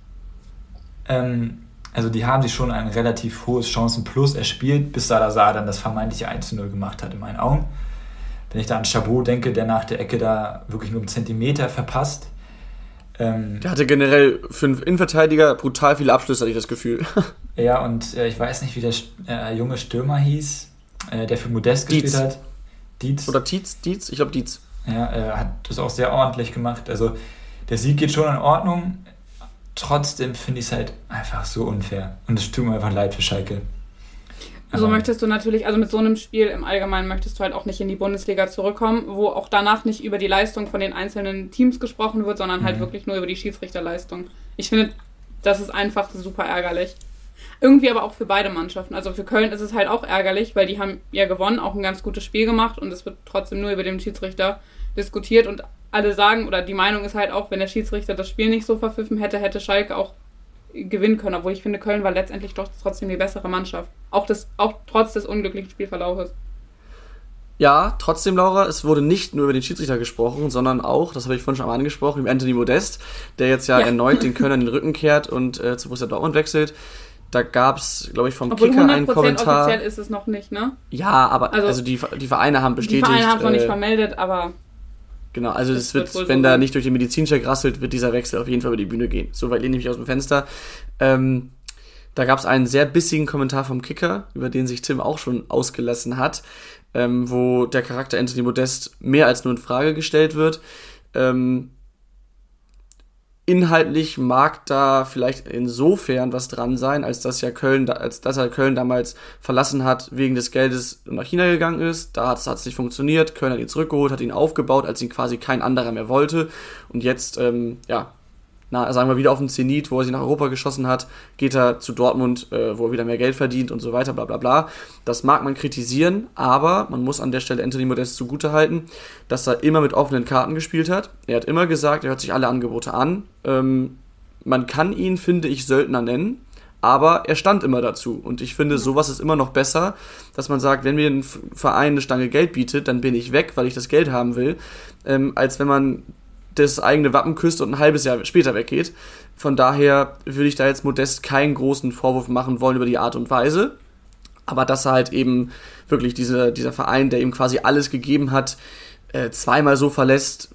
Ähm, also die haben sich schon ein relativ hohes Chancenplus erspielt, bis Salazar dann das vermeintliche 1-0 gemacht hat in meinen Augen. Wenn ich da an Chabot denke, der nach der Ecke da wirklich nur einen Zentimeter verpasst. Ähm, der hatte generell einen Innenverteidiger brutal viele Abschlüsse, hatte ich das Gefühl. ja, und äh, ich weiß nicht, wie der äh, junge Stürmer hieß, äh, der für Modest Dietz. gespielt hat. Dietz. Oder Dietz? Dietz? Ich glaube Dietz. Ja, er hat das auch sehr ordentlich gemacht. Also der Sieg geht schon in Ordnung trotzdem finde ich es halt einfach so unfair. Und es tut mir einfach leid für Schalke. So möchtest du natürlich, also mit so einem Spiel im Allgemeinen möchtest du halt auch nicht in die Bundesliga zurückkommen, wo auch danach nicht über die Leistung von den einzelnen Teams gesprochen wird, sondern halt mhm. wirklich nur über die Schiedsrichterleistung. Ich finde, das ist einfach super ärgerlich. Irgendwie aber auch für beide Mannschaften. Also für Köln ist es halt auch ärgerlich, weil die haben ja gewonnen, auch ein ganz gutes Spiel gemacht und es wird trotzdem nur über den Schiedsrichter diskutiert und alle sagen, oder die Meinung ist halt auch, wenn der Schiedsrichter das Spiel nicht so verpfiffen hätte, hätte Schalke auch gewinnen können. Obwohl ich finde, Köln war letztendlich doch trotzdem die bessere Mannschaft. Auch, das, auch trotz des unglücklichen Spielverlaufes. Ja, trotzdem, Laura, es wurde nicht nur über den Schiedsrichter gesprochen, sondern auch, das habe ich vorhin schon mal angesprochen, über Anthony Modest, der jetzt ja, ja. erneut den Kölner in den Rücken kehrt und äh, zu Borussia Dortmund wechselt. Da gab es, glaube ich, vom Obwohl Kicker einen Kommentar. offiziell ist es noch nicht, ne? Ja, aber also, also die, die Vereine haben bestätigt. Die Vereine haben es noch nicht äh, vermeldet, aber. Genau, also das, wird, wird wenn da nicht durch den Medizincheck rasselt, wird dieser Wechsel auf jeden Fall über die Bühne gehen. Soweit lehne ich mich aus dem Fenster. Ähm, da gab es einen sehr bissigen Kommentar vom Kicker, über den sich Tim auch schon ausgelassen hat ähm, wo der Charakter Anthony Modest mehr als nur in Frage gestellt wird. Ähm, inhaltlich mag da vielleicht insofern was dran sein, als dass ja Köln, als dass er Köln damals verlassen hat, wegen des Geldes nach China gegangen ist. Da hat es nicht funktioniert. Köln hat ihn zurückgeholt, hat ihn aufgebaut, als ihn quasi kein anderer mehr wollte. Und jetzt, ähm, ja, na, sagen wir wieder auf den Zenit, wo er sich nach Europa geschossen hat, geht er zu Dortmund, äh, wo er wieder mehr Geld verdient und so weiter, bla bla bla. Das mag man kritisieren, aber man muss an der Stelle Anthony Modest zugutehalten, dass er immer mit offenen Karten gespielt hat. Er hat immer gesagt, er hört sich alle Angebote an. Ähm, man kann ihn, finde ich, Söldner nennen, aber er stand immer dazu. Und ich finde, sowas ist immer noch besser, dass man sagt, wenn mir ein Verein eine Stange Geld bietet, dann bin ich weg, weil ich das Geld haben will, ähm, als wenn man das eigene Wappen küsst und ein halbes Jahr später weggeht. Von daher würde ich da jetzt Modest keinen großen Vorwurf machen wollen über die Art und Weise. Aber dass er halt eben wirklich diese, dieser Verein, der ihm quasi alles gegeben hat, äh, zweimal so verlässt,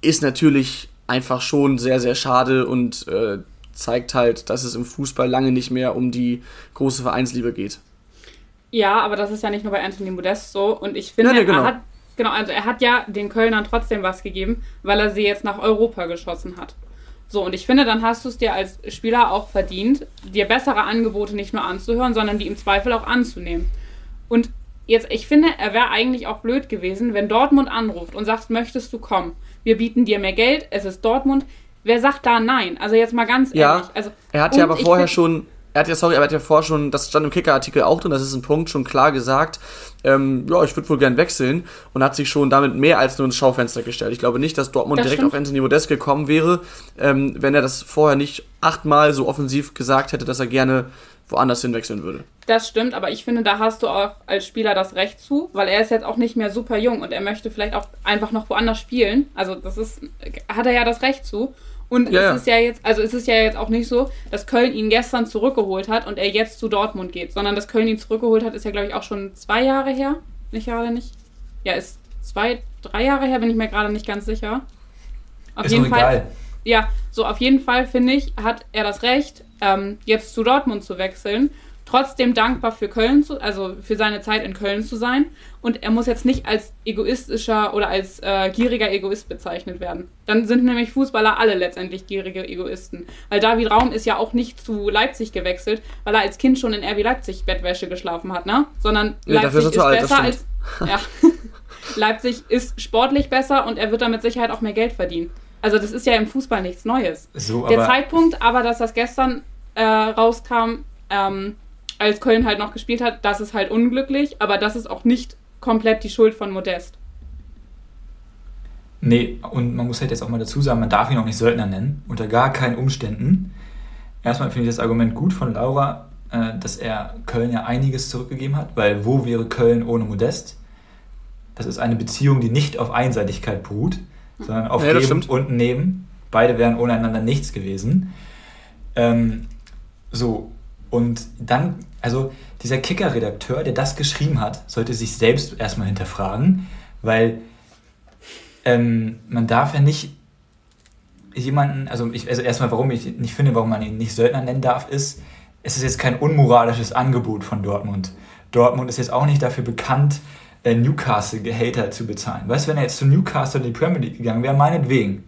ist natürlich einfach schon sehr, sehr schade und äh, zeigt halt, dass es im Fußball lange nicht mehr um die große Vereinsliebe geht. Ja, aber das ist ja nicht nur bei Anthony Modest so. Und ich finde, ja, nee, genau. er hat Genau, also er hat ja den Kölnern trotzdem was gegeben, weil er sie jetzt nach Europa geschossen hat. So, und ich finde, dann hast du es dir als Spieler auch verdient, dir bessere Angebote nicht nur anzuhören, sondern die im Zweifel auch anzunehmen. Und jetzt, ich finde, er wäre eigentlich auch blöd gewesen, wenn Dortmund anruft und sagt, möchtest du kommen? Wir bieten dir mehr Geld, es ist Dortmund. Wer sagt da nein? Also jetzt mal ganz ehrlich. Ja, also, er hat ja aber vorher schon er hat ja, sorry, er hat ja vorher schon, das stand im Kicker-Artikel auch drin, das ist ein Punkt, schon klar gesagt, ähm, ja, ich würde wohl gern wechseln und hat sich schon damit mehr als nur ins Schaufenster gestellt. Ich glaube nicht, dass Dortmund das direkt stimmt. auf Anthony Modest gekommen wäre, ähm, wenn er das vorher nicht achtmal so offensiv gesagt hätte, dass er gerne woanders hinwechseln würde. Das stimmt, aber ich finde, da hast du auch als Spieler das Recht zu, weil er ist jetzt auch nicht mehr super jung und er möchte vielleicht auch einfach noch woanders spielen. Also das ist, hat er ja das Recht zu. Und ja, es ist ja jetzt, also es ist ja jetzt auch nicht so, dass Köln ihn gestern zurückgeholt hat und er jetzt zu Dortmund geht, sondern dass Köln ihn zurückgeholt hat, ist ja, glaube ich, auch schon zwei Jahre her. Nicht gerade nicht. Ja, ist zwei, drei Jahre her, bin ich mir gerade nicht ganz sicher. Auf ist jeden Fall. Egal. Ja, so auf jeden Fall finde ich, hat er das Recht, ähm, jetzt zu Dortmund zu wechseln trotzdem dankbar für Köln zu, also für seine Zeit in Köln zu sein. Und er muss jetzt nicht als egoistischer oder als äh, gieriger Egoist bezeichnet werden. Dann sind nämlich Fußballer alle letztendlich gierige Egoisten. Weil David Raum ist ja auch nicht zu Leipzig gewechselt, weil er als Kind schon in RB Leipzig Bettwäsche geschlafen hat, ne? Sondern nee, Leipzig ist, ist alt, besser als. Ja. Leipzig ist sportlich besser und er wird damit Sicherheit auch mehr Geld verdienen. Also das ist ja im Fußball nichts Neues. So, Der Zeitpunkt, aber dass das gestern äh, rauskam, ähm, als Köln halt noch gespielt hat, das ist halt unglücklich, aber das ist auch nicht komplett die Schuld von Modest. Nee, und man muss halt jetzt auch mal dazu sagen, man darf ihn auch nicht Söldner nennen, unter gar keinen Umständen. Erstmal finde ich das Argument gut von Laura, äh, dass er Köln ja einiges zurückgegeben hat, weil wo wäre Köln ohne Modest? Das ist eine Beziehung, die nicht auf Einseitigkeit beruht, sondern auf ja, Geben und Nehmen. Beide wären ohne einander nichts gewesen. Ähm, so, und dann, also dieser Kicker-Redakteur, der das geschrieben hat, sollte sich selbst erstmal hinterfragen, weil ähm, man darf ja nicht jemanden, also, ich, also erstmal, warum ich nicht finde, warum man ihn nicht Söldner nennen darf, ist, es ist jetzt kein unmoralisches Angebot von Dortmund. Dortmund ist jetzt auch nicht dafür bekannt, äh, Newcastle-Gehälter zu bezahlen. Weißt du, wenn er jetzt zu Newcastle in die Premier League gegangen wäre, meinetwegen.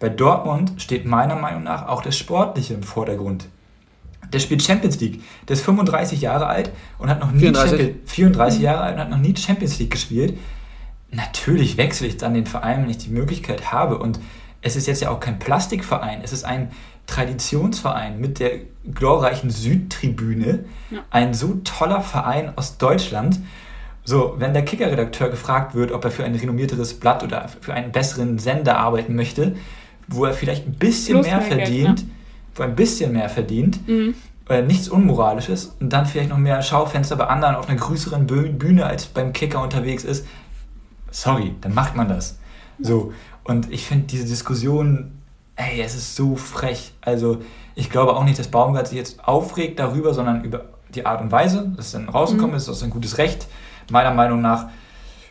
Bei Dortmund steht meiner Meinung nach auch das Sportliche im Vordergrund. Der spielt Champions League. Der ist 35 Jahre alt und hat noch nie 34, Champions, 34 mhm. Jahre alt und hat noch nie Champions League gespielt. Natürlich wechsle ich dann den Verein, wenn ich die Möglichkeit habe. Und es ist jetzt ja auch kein Plastikverein. Es ist ein Traditionsverein mit der glorreichen Südtribüne. Ja. Ein so toller Verein aus Deutschland. So, wenn der Kicker-Redakteur gefragt wird, ob er für ein renommierteres Blatt oder für einen besseren Sender arbeiten möchte, wo er vielleicht ein bisschen Plus mehr verdient, Geld, ne? Wo ein bisschen mehr verdient, mhm. äh, nichts Unmoralisches und dann vielleicht noch mehr Schaufenster bei anderen auf einer größeren Bühne als beim Kicker unterwegs ist, sorry, dann macht man das. So, und ich finde diese Diskussion, ey, es ist so frech. Also, ich glaube auch nicht, dass Baumgart sich jetzt aufregt darüber, sondern über die Art und Weise, dass es dann rausgekommen mhm. ist, das ist ein gutes Recht. Meiner Meinung nach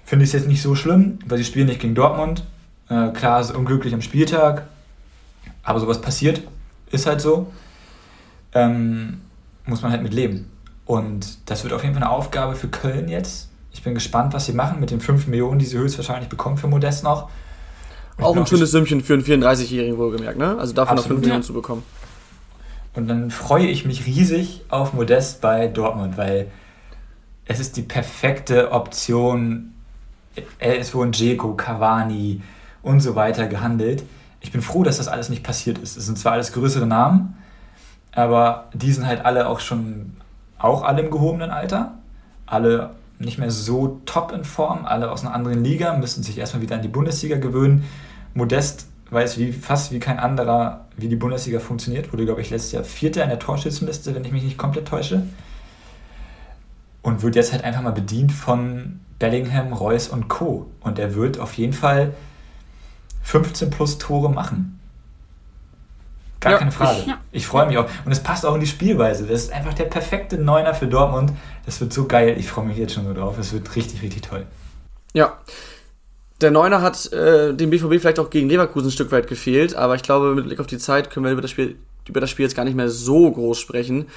finde ich es jetzt nicht so schlimm, weil sie spielen nicht gegen Dortmund. Äh, klar, ist unglücklich am Spieltag, aber sowas passiert, ist halt so. Ähm, muss man halt mit leben. Und das wird auf jeden Fall eine Aufgabe für Köln jetzt. Ich bin gespannt, was sie machen mit den 5 Millionen, die sie höchstwahrscheinlich bekommen für Modest noch. auch ein schönes Sümmchen für einen 34-Jährigen wohlgemerkt, ne? Also davon noch 5 Millionen zu bekommen. Und dann freue ich mich riesig auf Modest bei Dortmund, weil es ist die perfekte Option. Es wurden Dzeko, Cavani und so weiter gehandelt. Ich bin froh, dass das alles nicht passiert ist. Es sind zwar alles größere Namen, aber die sind halt alle auch schon, auch alle im gehobenen Alter. Alle nicht mehr so top in Form, alle aus einer anderen Liga, müssen sich erstmal wieder an die Bundesliga gewöhnen. Modest weiß wie, fast wie kein anderer, wie die Bundesliga funktioniert. Wurde, glaube ich, letztes Jahr Vierter in der Torschützenliste, wenn ich mich nicht komplett täusche. Und wird jetzt halt einfach mal bedient von Bellingham, Reus und Co. Und er wird auf jeden Fall 15 plus Tore machen. Gar ja, keine Frage. Ich, ja. ich freue mich auch. Und es passt auch in die Spielweise. Das ist einfach der perfekte Neuner für Dortmund. Das wird so geil. Ich freue mich jetzt schon so drauf. Es wird richtig, richtig toll. Ja. Der Neuner hat äh, dem BVB vielleicht auch gegen Leverkusen ein Stück weit gefehlt, aber ich glaube, mit Blick auf die Zeit können wir über das Spiel, über das Spiel jetzt gar nicht mehr so groß sprechen.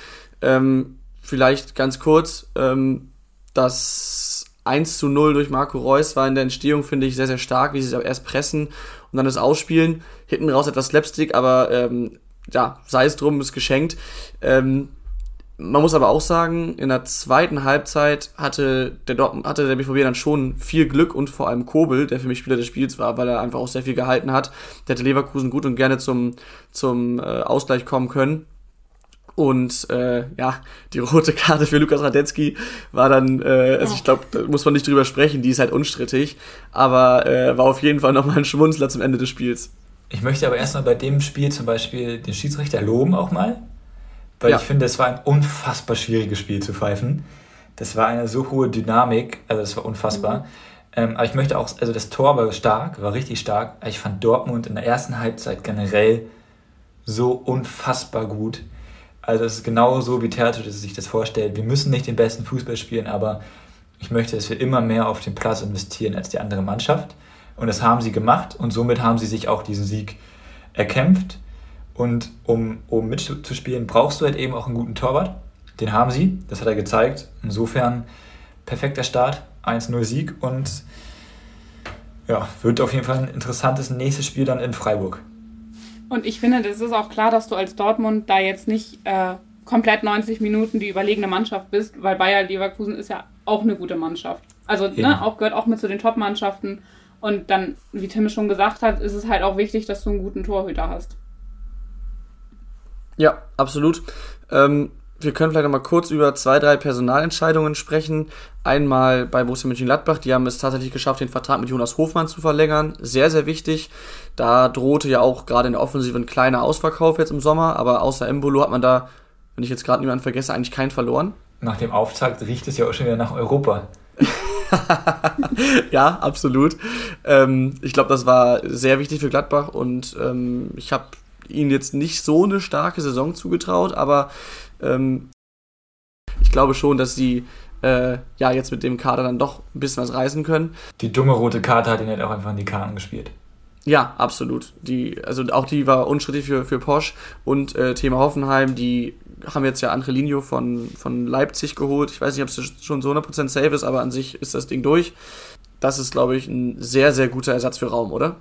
Ähm, vielleicht ganz kurz, ähm, das 1 zu 0 durch Marco Reus war in der Entstehung, finde ich, sehr, sehr stark, wie sie es erst pressen und dann das Ausspielen. Hinten raus etwas Slapstick, aber ähm, ja, sei es drum, ist geschenkt. Ähm, man muss aber auch sagen, in der zweiten Halbzeit hatte der, Dortmund, hatte der BVB dann schon viel Glück und vor allem Kobel, der für mich Spieler des Spiels war, weil er einfach auch sehr viel gehalten hat. Der hätte Leverkusen gut und gerne zum, zum äh, Ausgleich kommen können. Und äh, ja, die rote Karte für Lukas Radetzky war dann, äh, also ich glaube, da muss man nicht drüber sprechen, die ist halt unstrittig, aber äh, war auf jeden Fall nochmal ein Schmunzler zum Ende des Spiels. Ich möchte aber erstmal bei dem Spiel zum Beispiel den Schiedsrichter loben auch mal, weil ja. ich finde, es war ein unfassbar schwieriges Spiel zu pfeifen. Das war eine so hohe Dynamik, also das war unfassbar. Mhm. Ähm, aber ich möchte auch, also das Tor war stark, war richtig stark. Ich fand Dortmund in der ersten Halbzeit generell so unfassbar gut. Also es ist genau so, wie Terzic sich das vorstellt. Wir müssen nicht den besten Fußball spielen, aber ich möchte, dass wir immer mehr auf den Platz investieren als die andere Mannschaft. Und das haben sie gemacht und somit haben sie sich auch diesen Sieg erkämpft. Und um, um mitzuspielen, brauchst du halt eben auch einen guten Torwart. Den haben sie, das hat er gezeigt. Insofern perfekter Start, 1-0 Sieg und ja, wird auf jeden Fall ein interessantes nächstes Spiel dann in Freiburg. Und ich finde, das ist auch klar, dass du als Dortmund da jetzt nicht äh, komplett 90 Minuten die überlegene Mannschaft bist, weil Bayer Leverkusen ist ja auch eine gute Mannschaft. Also ne, auch, gehört auch mit zu den Top-Mannschaften. Und dann, wie Tim schon gesagt hat, ist es halt auch wichtig, dass du einen guten Torhüter hast. Ja, absolut. Ähm, wir können vielleicht noch mal kurz über zwei, drei Personalentscheidungen sprechen. Einmal bei Borussia Mönchengladbach, die haben es tatsächlich geschafft, den Vertrag mit Jonas Hofmann zu verlängern. Sehr, sehr wichtig. Da drohte ja auch gerade in der Offensive ein kleiner Ausverkauf jetzt im Sommer, aber außer Embolo hat man da, wenn ich jetzt gerade niemanden vergesse, eigentlich keinen verloren. Nach dem Auftakt riecht es ja auch schon wieder nach Europa. ja, absolut. Ähm, ich glaube, das war sehr wichtig für Gladbach und ähm, ich habe ihnen jetzt nicht so eine starke Saison zugetraut, aber ähm, ich glaube schon, dass sie äh, ja jetzt mit dem Kader dann doch ein bisschen was reißen können. Die dumme rote Karte hat ihn halt auch einfach in die Karten gespielt. Ja, absolut. Die, also auch die war unstrittig für, für Posch und äh, Thema Hoffenheim, die haben jetzt ja Angelino von, von Leipzig geholt. Ich weiß nicht, ob es schon so 100% safe ist, aber an sich ist das Ding durch. Das ist, glaube ich, ein sehr, sehr guter Ersatz für Raum, oder?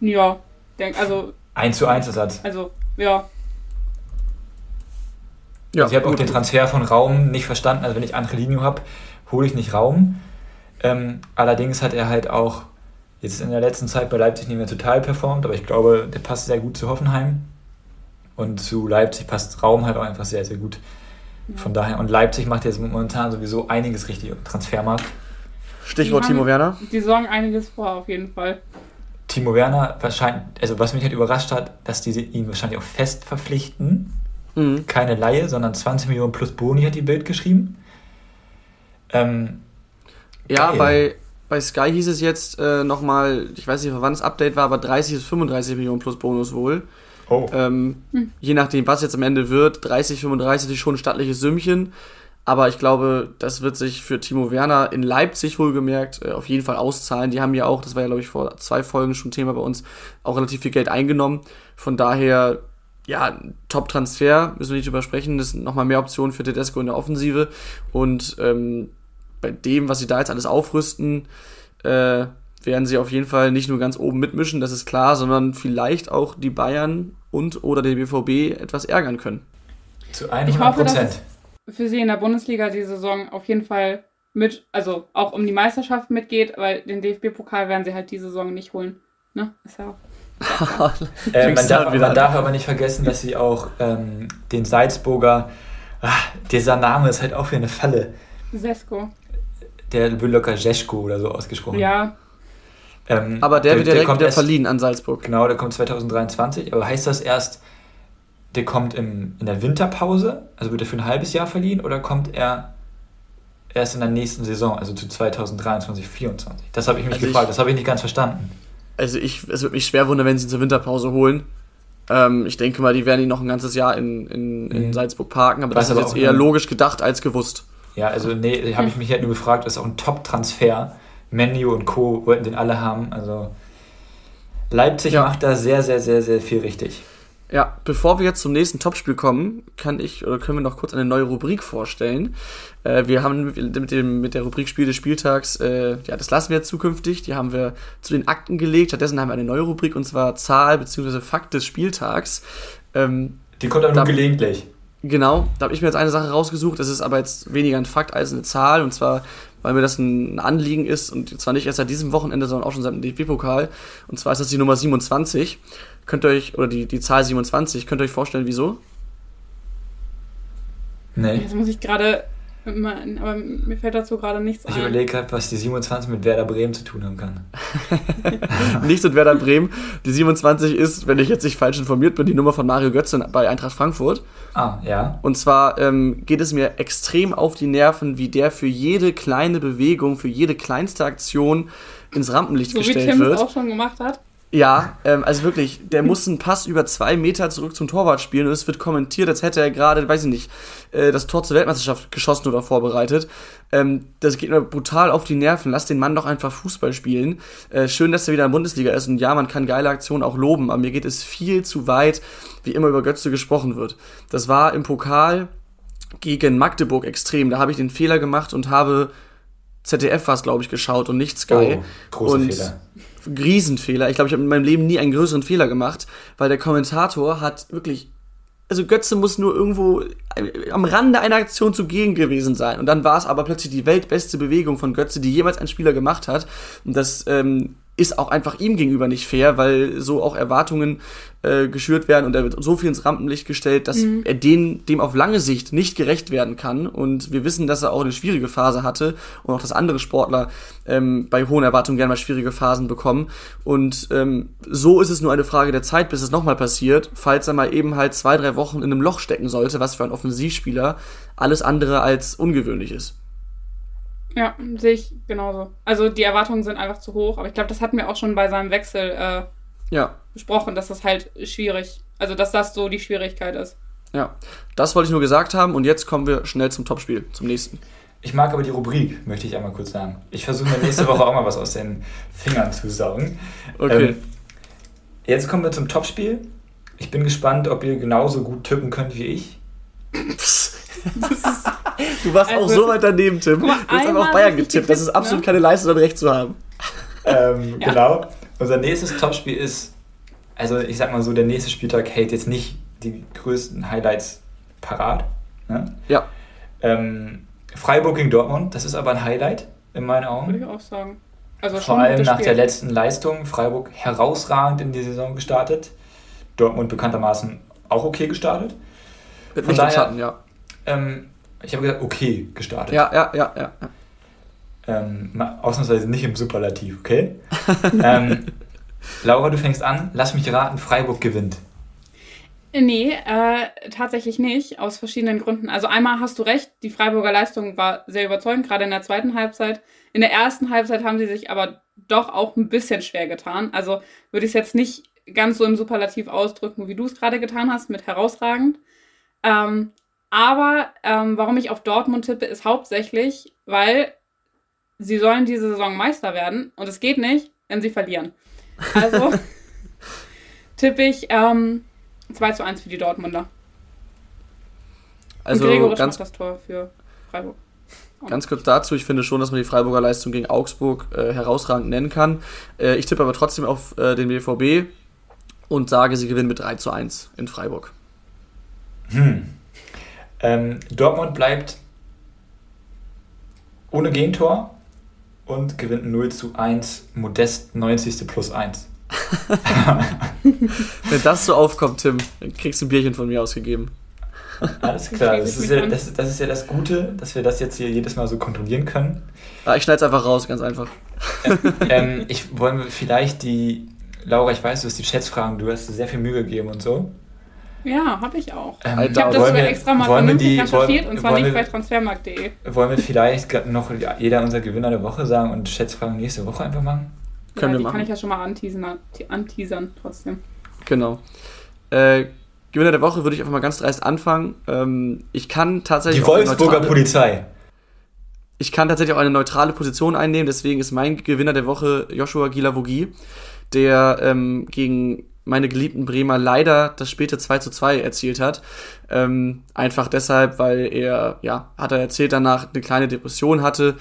Ja, denk, also. 1 zu 1 Ersatz. Also, ja. Ja, also ich habe auch den Transfer von Raum nicht verstanden. Also wenn ich Angelino habe, hole ich nicht Raum. Ähm, allerdings hat er halt auch jetzt in der letzten Zeit bei Leipzig nicht mehr total performt, aber ich glaube, der passt sehr gut zu Hoffenheim. Und zu Leipzig passt Raum halt auch einfach sehr, sehr gut. Ja. Von daher, und Leipzig macht jetzt momentan sowieso einiges richtig im Transfermarkt. Stichwort Timo Werner. Die sorgen einiges vor, auf jeden Fall. Timo Werner wahrscheinlich, also was mich halt überrascht hat, dass diese ihn wahrscheinlich auch fest verpflichten Mhm. Keine Laie, sondern 20 Millionen plus Boni hat die Bild geschrieben. Ähm, ja, bei, bei Sky hieß es jetzt äh, nochmal, ich weiß nicht, wann das Update war, aber 30 bis 35 Millionen plus Bonus wohl. Oh. Ähm, hm. Je nachdem, was jetzt am Ende wird, 30, 35 ist schon ein stattliches Sümmchen. Aber ich glaube, das wird sich für Timo Werner in Leipzig wohlgemerkt äh, auf jeden Fall auszahlen. Die haben ja auch, das war ja glaube ich vor zwei Folgen schon Thema bei uns, auch relativ viel Geld eingenommen. Von daher, ja, Top-Transfer, müssen wir nicht drüber sprechen. Das sind nochmal mehr Optionen für Tedesco in der Offensive. Und ähm, bei dem, was sie da jetzt alles aufrüsten, äh, werden sie auf jeden Fall nicht nur ganz oben mitmischen, das ist klar, sondern vielleicht auch die Bayern und oder den BVB etwas ärgern können. Zu 100 Prozent für sie in der Bundesliga die Saison auf jeden Fall mit, also auch um die Meisterschaft mitgeht, weil den DFB-Pokal werden sie halt die Saison nicht holen. Ne? Ist ja auch. Äh, man, darf, man, darf, aber nicht vergessen, dass sie auch ähm, den Salzburger, ach, dieser Name ist halt auch wie eine Falle. Sesko. Der wird locker Jeschko oder so ausgesprochen. Ja. Ähm, aber der, der wird direkt der wieder erst, verliehen an Salzburg. Genau, der kommt 2023. Aber heißt das erst der kommt im, in der Winterpause, also wird er für ein halbes Jahr verliehen, oder kommt er erst in der nächsten Saison, also zu 2023, 2024? Das habe ich mich also gefragt, ich, das habe ich nicht ganz verstanden. Also ich, es würde mich schwer wundern, wenn sie ihn zur Winterpause holen. Ähm, ich denke mal, die werden ihn noch ein ganzes Jahr in, in, in mhm. Salzburg parken, aber das, das ist jetzt eher logisch gedacht als gewusst. Ja, also nee, habe ich mich halt nur gefragt, das ist auch ein Top-Transfer. Menu und Co. wollten den alle haben, also Leipzig ja. macht da sehr, sehr, sehr, sehr viel richtig. Ja, bevor wir jetzt zum nächsten Topspiel kommen, kann ich oder können wir noch kurz eine neue Rubrik vorstellen. Äh, wir haben mit, dem, mit der Rubrik Spiel des Spieltags, äh, ja, das lassen wir jetzt zukünftig. Die haben wir zu den Akten gelegt. Stattdessen haben wir eine neue Rubrik und zwar Zahl bzw. Fakt des Spieltags. Ähm, Die kommt aber nur gelegentlich. Genau, da habe ich mir jetzt eine Sache rausgesucht. Das ist aber jetzt weniger ein Fakt als eine Zahl. Und zwar, weil mir das ein Anliegen ist. Und zwar nicht erst seit diesem Wochenende, sondern auch schon seit dem DFB-Pokal. Und zwar ist das die Nummer 27. Könnt ihr euch, oder die, die Zahl 27, könnt ihr euch vorstellen, wieso? Nee. Jetzt muss ich gerade, aber mir fällt dazu gerade nichts ich ein. Ich überlege gerade, was die 27 mit Werder Bremen zu tun haben kann. nichts mit Werder Bremen. Die 27 ist, wenn ich jetzt nicht falsch informiert bin, die Nummer von Mario Götze bei Eintracht Frankfurt. Ah, ja. Und zwar ähm, geht es mir extrem auf die Nerven, wie der für jede kleine Bewegung, für jede kleinste Aktion ins Rampenlicht so gestellt wie Tim wird. Das auch schon gemacht hat. Ja, ähm, also wirklich, der muss einen Pass über zwei Meter zurück zum Torwart spielen und es wird kommentiert, als hätte er gerade, weiß ich nicht, äh, das Tor zur Weltmeisterschaft geschossen oder vorbereitet. Ähm, das geht mir brutal auf die Nerven. Lass den Mann doch einfach Fußball spielen. Äh, schön, dass er wieder in der Bundesliga ist und ja, man kann geile Aktionen auch loben, aber mir geht es viel zu weit, wie immer über Götze gesprochen wird. Das war im Pokal gegen Magdeburg extrem. Da habe ich den Fehler gemacht und habe ZDF war es, glaube ich, geschaut und nicht Sky. Oh, großer und Fehler. Riesenfehler. Ich glaube, ich habe in meinem Leben nie einen größeren Fehler gemacht, weil der Kommentator hat wirklich. Also Götze muss nur irgendwo am Rande einer Aktion zugegen gewesen sein. Und dann war es aber plötzlich die weltbeste Bewegung von Götze, die jemals ein Spieler gemacht hat. Und das ähm, ist auch einfach ihm gegenüber nicht fair, weil so auch Erwartungen äh, geschürt werden und er wird so viel ins Rampenlicht gestellt, dass mhm. er den, dem auf lange Sicht nicht gerecht werden kann. Und wir wissen, dass er auch eine schwierige Phase hatte und auch, dass andere Sportler ähm, bei hohen Erwartungen gerne mal schwierige Phasen bekommen. Und ähm, so ist es nur eine Frage der Zeit, bis es nochmal passiert, falls er mal eben halt zwei, drei Wochen in einem Loch stecken sollte, was für einen Offensivspieler alles andere als ungewöhnlich ist. Ja, sehe ich genauso. Also die Erwartungen sind einfach zu hoch, aber ich glaube, das hatten wir auch schon bei seinem Wechsel äh, ja. besprochen, dass das halt schwierig, also dass das so die Schwierigkeit ist. Ja, das wollte ich nur gesagt haben und jetzt kommen wir schnell zum Topspiel, zum nächsten. Ich mag aber die Rubrik, möchte ich einmal kurz sagen. Ich versuche mir nächste Woche auch mal was aus den Fingern zu saugen. Okay. Ähm, jetzt kommen wir zum Topspiel. Ich bin gespannt, ob ihr genauso gut tippen könnt wie ich. Du warst also, auch so weit daneben, Tim. du hast einfach auf Bayern getippt. Das ist absolut ne? keine Leistung, dann recht zu haben. Ähm, ja. Genau. Unser nächstes Topspiel ist, also ich sag mal so, der nächste Spieltag hält jetzt nicht die größten Highlights parat. Ne? Ja. Ähm, Freiburg gegen Dortmund, das ist aber ein Highlight in meinen Augen. Würde ich auch sagen. Also Vor allem nach Spiel. der letzten Leistung. Freiburg herausragend in die Saison gestartet. Dortmund bekanntermaßen auch okay gestartet. Mit Von daher, Schatten, ja. Ähm, ich habe gesagt, okay gestartet. Ja, ja, ja, ja. Ähm, ausnahmsweise nicht im Superlativ, okay? ähm, Laura, du fängst an. Lass mich raten, Freiburg gewinnt. Nee, äh, tatsächlich nicht, aus verschiedenen Gründen. Also einmal hast du recht, die Freiburger Leistung war sehr überzeugend, gerade in der zweiten Halbzeit. In der ersten Halbzeit haben sie sich aber doch auch ein bisschen schwer getan. Also würde ich es jetzt nicht ganz so im Superlativ ausdrücken, wie du es gerade getan hast, mit herausragend. Ähm, aber ähm, warum ich auf Dortmund tippe, ist hauptsächlich, weil sie sollen diese Saison Meister werden und es geht nicht, wenn sie verlieren. Also tippe ich ähm, 2 zu 1 für die Dortmunder. Also und Gregorisch ganz, macht das Tor für Freiburg. ganz kurz dazu, ich finde schon, dass man die Freiburger Leistung gegen Augsburg äh, herausragend nennen kann. Äh, ich tippe aber trotzdem auf äh, den BVB und sage, sie gewinnen mit 3 zu 1 in Freiburg. Hm. Ähm, Dortmund bleibt ohne Gegentor und gewinnt 0 zu 1, modest 90. plus 1. Wenn das so aufkommt, Tim, dann kriegst du ein Bierchen von mir ausgegeben. Alles klar, das ist, ja, das, das ist ja das Gute, dass wir das jetzt hier jedes Mal so kontrollieren können. Ah, ich schneide es einfach raus, ganz einfach. ähm, ich wollen wir vielleicht die, Laura, ich weiß, du hast die Chats fragen, du hast dir sehr viel Mühe gegeben und so. Ja, habe ich auch. Ähm, Ich habe das wollen sogar wir- extra mal vernünftig die- recherchiert wollen- und zwar nicht wir- bei transfermarkt.de. Wollen wir vielleicht noch jeder unser Gewinner der Woche sagen und Schätzfragen nächste Woche einfach machen? Können ja, wir die kann machen. ich ja schon mal anteasern, anteasern trotzdem. Genau. Äh, Gewinner der Woche würde ich einfach mal ganz dreist anfangen. Ähm, ich kann tatsächlich Die auch eine Wolfsburger neutrale- Polizei. Ich kann tatsächlich auch eine neutrale Position einnehmen, deswegen ist mein Gewinner der Woche Joshua Gilavogi, der ähm, gegen meine geliebten Bremer leider das späte 2 zu 2 erzielt hat. Ähm, einfach deshalb, weil er, ja, hat er erzählt, danach eine kleine Depression hatte.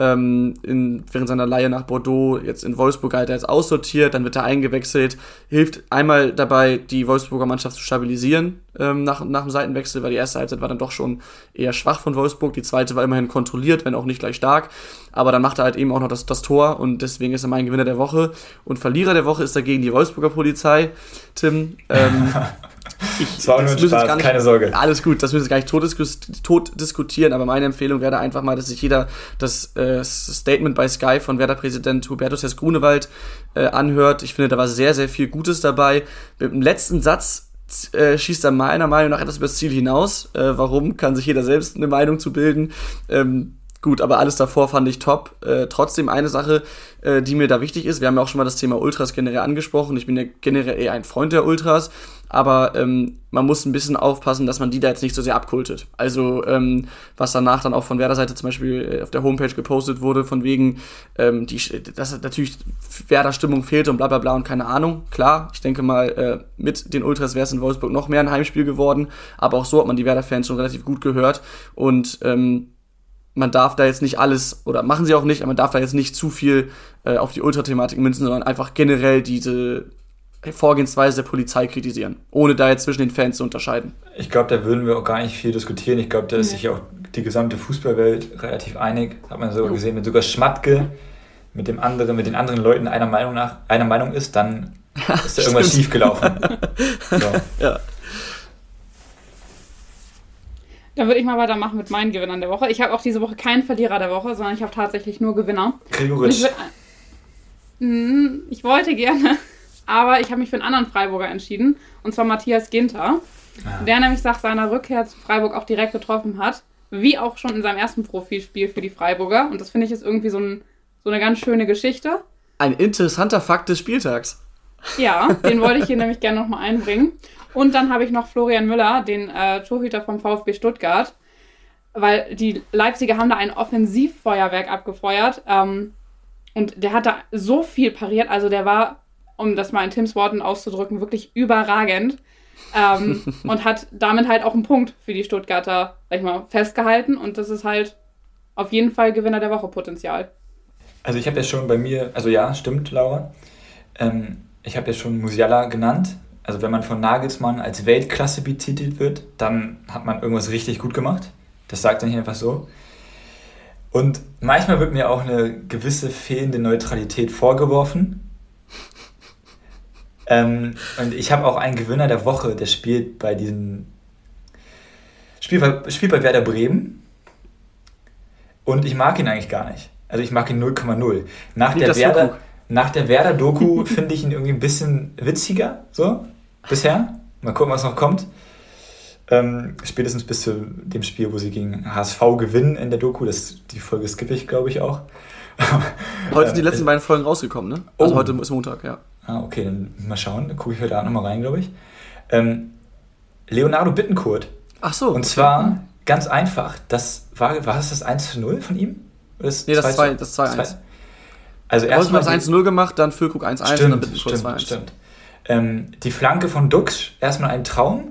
Ähm, in, während seiner Leihe nach Bordeaux, jetzt in Wolfsburg hat er jetzt aussortiert, dann wird er eingewechselt, hilft einmal dabei, die Wolfsburger Mannschaft zu stabilisieren ähm, nach, nach dem Seitenwechsel, weil die erste Halbzeit war dann doch schon eher schwach von Wolfsburg, die zweite war immerhin kontrolliert, wenn auch nicht gleich stark, aber dann macht er halt eben auch noch das, das Tor und deswegen ist er mein Gewinner der Woche und Verlierer der Woche ist dagegen die Wolfsburger Polizei, Tim. Ähm, ich, Das müssen wir jetzt Spaß, gar nicht- keine Sorge. Alles gut, das müssen wir gar nicht tot, diskus tot diskutieren, aber meine Empfehlung wäre einfach mal, dass sich jeder das äh, Statement bei Sky von Werder-Präsident Hubertus Hess Grunewald äh, anhört. Ich finde, da war sehr, sehr viel Gutes dabei. Mit dem letzten Satz äh, schießt er meiner Meinung nach etwas übers Ziel hinaus. Äh, warum, kann sich jeder selbst eine Meinung zu bilden. Ähm, Gut, aber alles davor fand ich top. Äh, trotzdem eine Sache, äh, die mir da wichtig ist. Wir haben ja auch schon mal das Thema Ultras generell angesprochen. Ich bin ja generell eher ein Freund der Ultras, aber ähm, man muss ein bisschen aufpassen, dass man die da jetzt nicht so sehr abkultet. Also ähm, was danach dann auch von Werder-Seite zum Beispiel äh, auf der Homepage gepostet wurde, von wegen, ähm, die, dass natürlich Werder-Stimmung fehlte und bla bla bla und keine Ahnung. Klar, ich denke mal, äh, mit den Ultras wäre es in Wolfsburg noch mehr ein Heimspiel geworden, aber auch so hat man die Werder-Fans schon relativ gut gehört und ähm, man darf da jetzt nicht alles, oder machen sie auch nicht, aber man darf da jetzt nicht zu viel äh, auf die Ultra-Thematik münzen, sondern einfach generell diese Vorgehensweise der Polizei kritisieren, ohne da jetzt zwischen den Fans zu unterscheiden. Ich glaube, da würden wir auch gar nicht viel diskutieren. Ich glaube, da ist Nee. sich auch die gesamte Fußballwelt relativ einig. Das hat man sogar Jo. gesehen, wenn sogar Schmatke mit dem anderen, mit den anderen Leuten einer Meinung nach einer Meinung ist, dann ist da irgendwas schiefgelaufen. So. Ja. Dann würde ich mal weitermachen mit meinen Gewinnern der Woche. Ich habe auch diese Woche keinen Verlierer der Woche, sondern ich habe tatsächlich nur Gewinner. Ich, Gregoritsch. würd, Mm, ich wollte gerne, aber ich habe mich für einen anderen Freiburger entschieden. Und zwar Matthias Ginter. Ah. Der nämlich nach seiner Rückkehr zu Freiburg auch direkt getroffen hat. Wie auch schon in seinem ersten Profilspiel für die Freiburger. Und das finde ich ist irgendwie so, ein, so eine ganz schöne Geschichte. Ein interessanter Fakt des Spieltags. Ja, den wollte ich hier nämlich gerne nochmal einbringen. Und dann habe ich noch Florian Müller, den äh, Torhüter vom VfB Stuttgart, weil die Leipziger haben da ein Offensivfeuerwerk abgefeuert. Ähm, und der hat da so viel pariert. Also der war, um das mal in Tims Worten auszudrücken, wirklich überragend. Ähm, und hat damit halt auch einen Punkt für die Stuttgarter, sag ich mal, festgehalten. Und das ist halt auf jeden Fall Gewinner der Woche Potenzial. Also ich habe ja schon bei mir, also ja, stimmt, Laura. Ähm, ich habe ja schon Musiala genannt. Also wenn man von Nagelsmann als Weltklasse betitelt wird, dann hat man irgendwas richtig gut gemacht. Das sagt er nicht einfach so. Und manchmal wird mir auch eine gewisse fehlende Neutralität vorgeworfen. Ähm, und ich habe auch einen Gewinner der Woche, der spielt bei diesem spielt bei, spielt bei Werder Bremen. Und ich mag ihn eigentlich gar nicht. Also ich mag ihn 0,0. Nach der Werder, nach der Werder-Doku finde ich ihn irgendwie ein bisschen witziger, so, bisher. Mal gucken, was noch kommt. Ähm, spätestens bis zu dem Spiel, wo sie gegen HSV gewinnen in der Doku. Das, die Folge skippe ich, glaube ich, auch. Heute sind die letzten beiden Folgen rausgekommen, ne? Also Oh. heute ist Montag, ja. Ah, okay, dann mal schauen. Dann gucke ich heute Abend nochmal rein, glaube ich. Ähm, Leonardo Bittencourt. Ach so. Und zwar ganz einfach. Das war, war das das 1 zu 0 von ihm? Oder das Nee, das 2 zwei- das 2-1. zwei- Also Erstmal das 1-0 gemacht, dann Füllkrug 1-1 und dann Stimmt, bitte kurz stimmt, 2-1. stimmt. Ähm, die Flanke von Dux, erstmal ein Traum,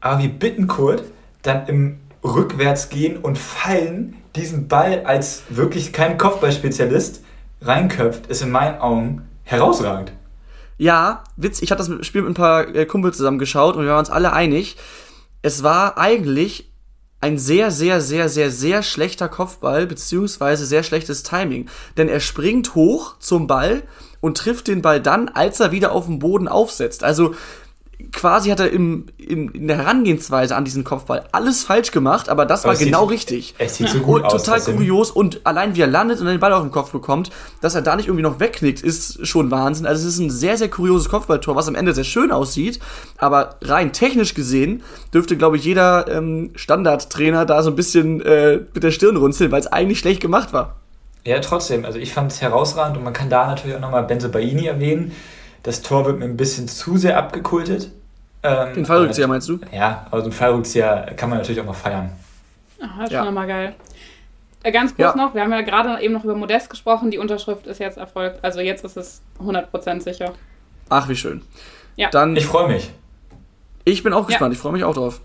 aber wie Bittenkurt dann im Rückwärtsgehen und Fallen diesen Ball als wirklich kein Kopfballspezialist reinköpft, ist in meinen Augen herausragend. Ja, Witz, ich hatte das Spiel mit ein paar äh, Kumpels zusammen geschaut und wir waren uns alle einig. Es war eigentlich ein sehr, sehr, sehr, sehr, sehr schlechter Kopfball, beziehungsweise sehr schlechtes Timing. Denn er springt hoch zum Ball und trifft den Ball dann, als er wieder auf dem Boden aufsetzt. Also quasi hat er im, in, in der Herangehensweise an diesen Kopfball alles falsch gemacht, aber das Aber war es sieht- genau richtig. es sieht so gut und aus, Total kurios und allein wie er landet und den Ball auf den Kopf bekommt, dass er da nicht irgendwie noch wegknickt, ist schon Wahnsinn. Also es ist ein sehr, sehr kurioses Kopfballtor, was am Ende sehr schön aussieht, aber rein technisch gesehen dürfte, glaube ich, jeder ähm, Standardtrainer da so ein bisschen äh, mit der Stirn runzeln, weil es eigentlich schlecht gemacht war. Ja, trotzdem, also ich fand es herausragend und man kann da natürlich auch nochmal Benze Baini erwähnen. Das Tor wird mir ein bisschen zu sehr abgekultet. Ähm, Den Fallrückzieher meinst du? Ja, aber so ein Fallrückzieher kann man natürlich auch mal feiern. Ah, ist Ja. schon immer geil. Äh, ganz kurz Ja. noch, wir haben ja gerade eben noch über Modest gesprochen. Die Unterschrift ist jetzt erfolgt. Also jetzt ist es 100% sicher. Ach, wie schön. Ja. Dann, Ich ich, freue mich. bin auch gespannt, ich freue mich auch drauf.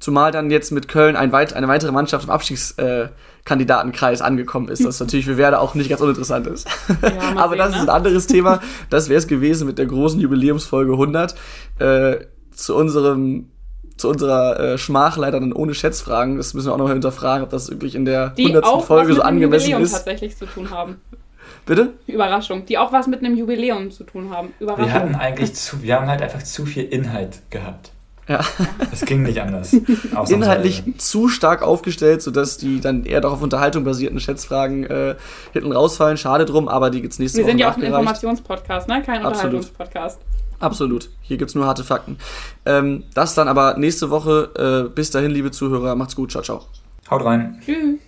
Zumal dann jetzt mit Köln ein weit, eine weitere Mannschaft im Abstiegskandidatenkreis äh, Kandidatenkreis angekommen ist, das natürlich für Werder auch nicht ganz uninteressant ist. Ja, Aber sehen, das ne? ist ein anderes Thema. Das wäre es gewesen mit der großen Jubiläumsfolge 100. Äh, zu unserem zu unserer äh, Schmach leider dann ohne Schätzfragen. Das müssen wir auch noch hinterfragen, ob das wirklich in der Die 100. auch Folge was so mit einem angemessen Jubiläum ist. tatsächlich zu tun haben. Bitte? Überraschung. Die auch was mit einem Jubiläum zu tun haben. Wir hatten Überraschung. eigentlich zu, wir haben halt einfach zu viel Inhalt gehabt. Ja. Es ging nicht anders. Inhaltlich zu stark aufgestellt, sodass die dann eher doch auf Unterhaltung basierten Schätzfragen äh, hinten rausfallen. Schade drum, aber die gibt's nächste Wir Woche sind ja auch ein. Informationspodcast, ne? Kein. Unterhaltungspodcast. Absolut. Hier gibt's nur harte Fakten. Ähm, das dann aber nächste Woche. Äh, bis dahin, liebe Zuhörer, macht's gut. Ciao, ciao. Haut rein. Tschüss.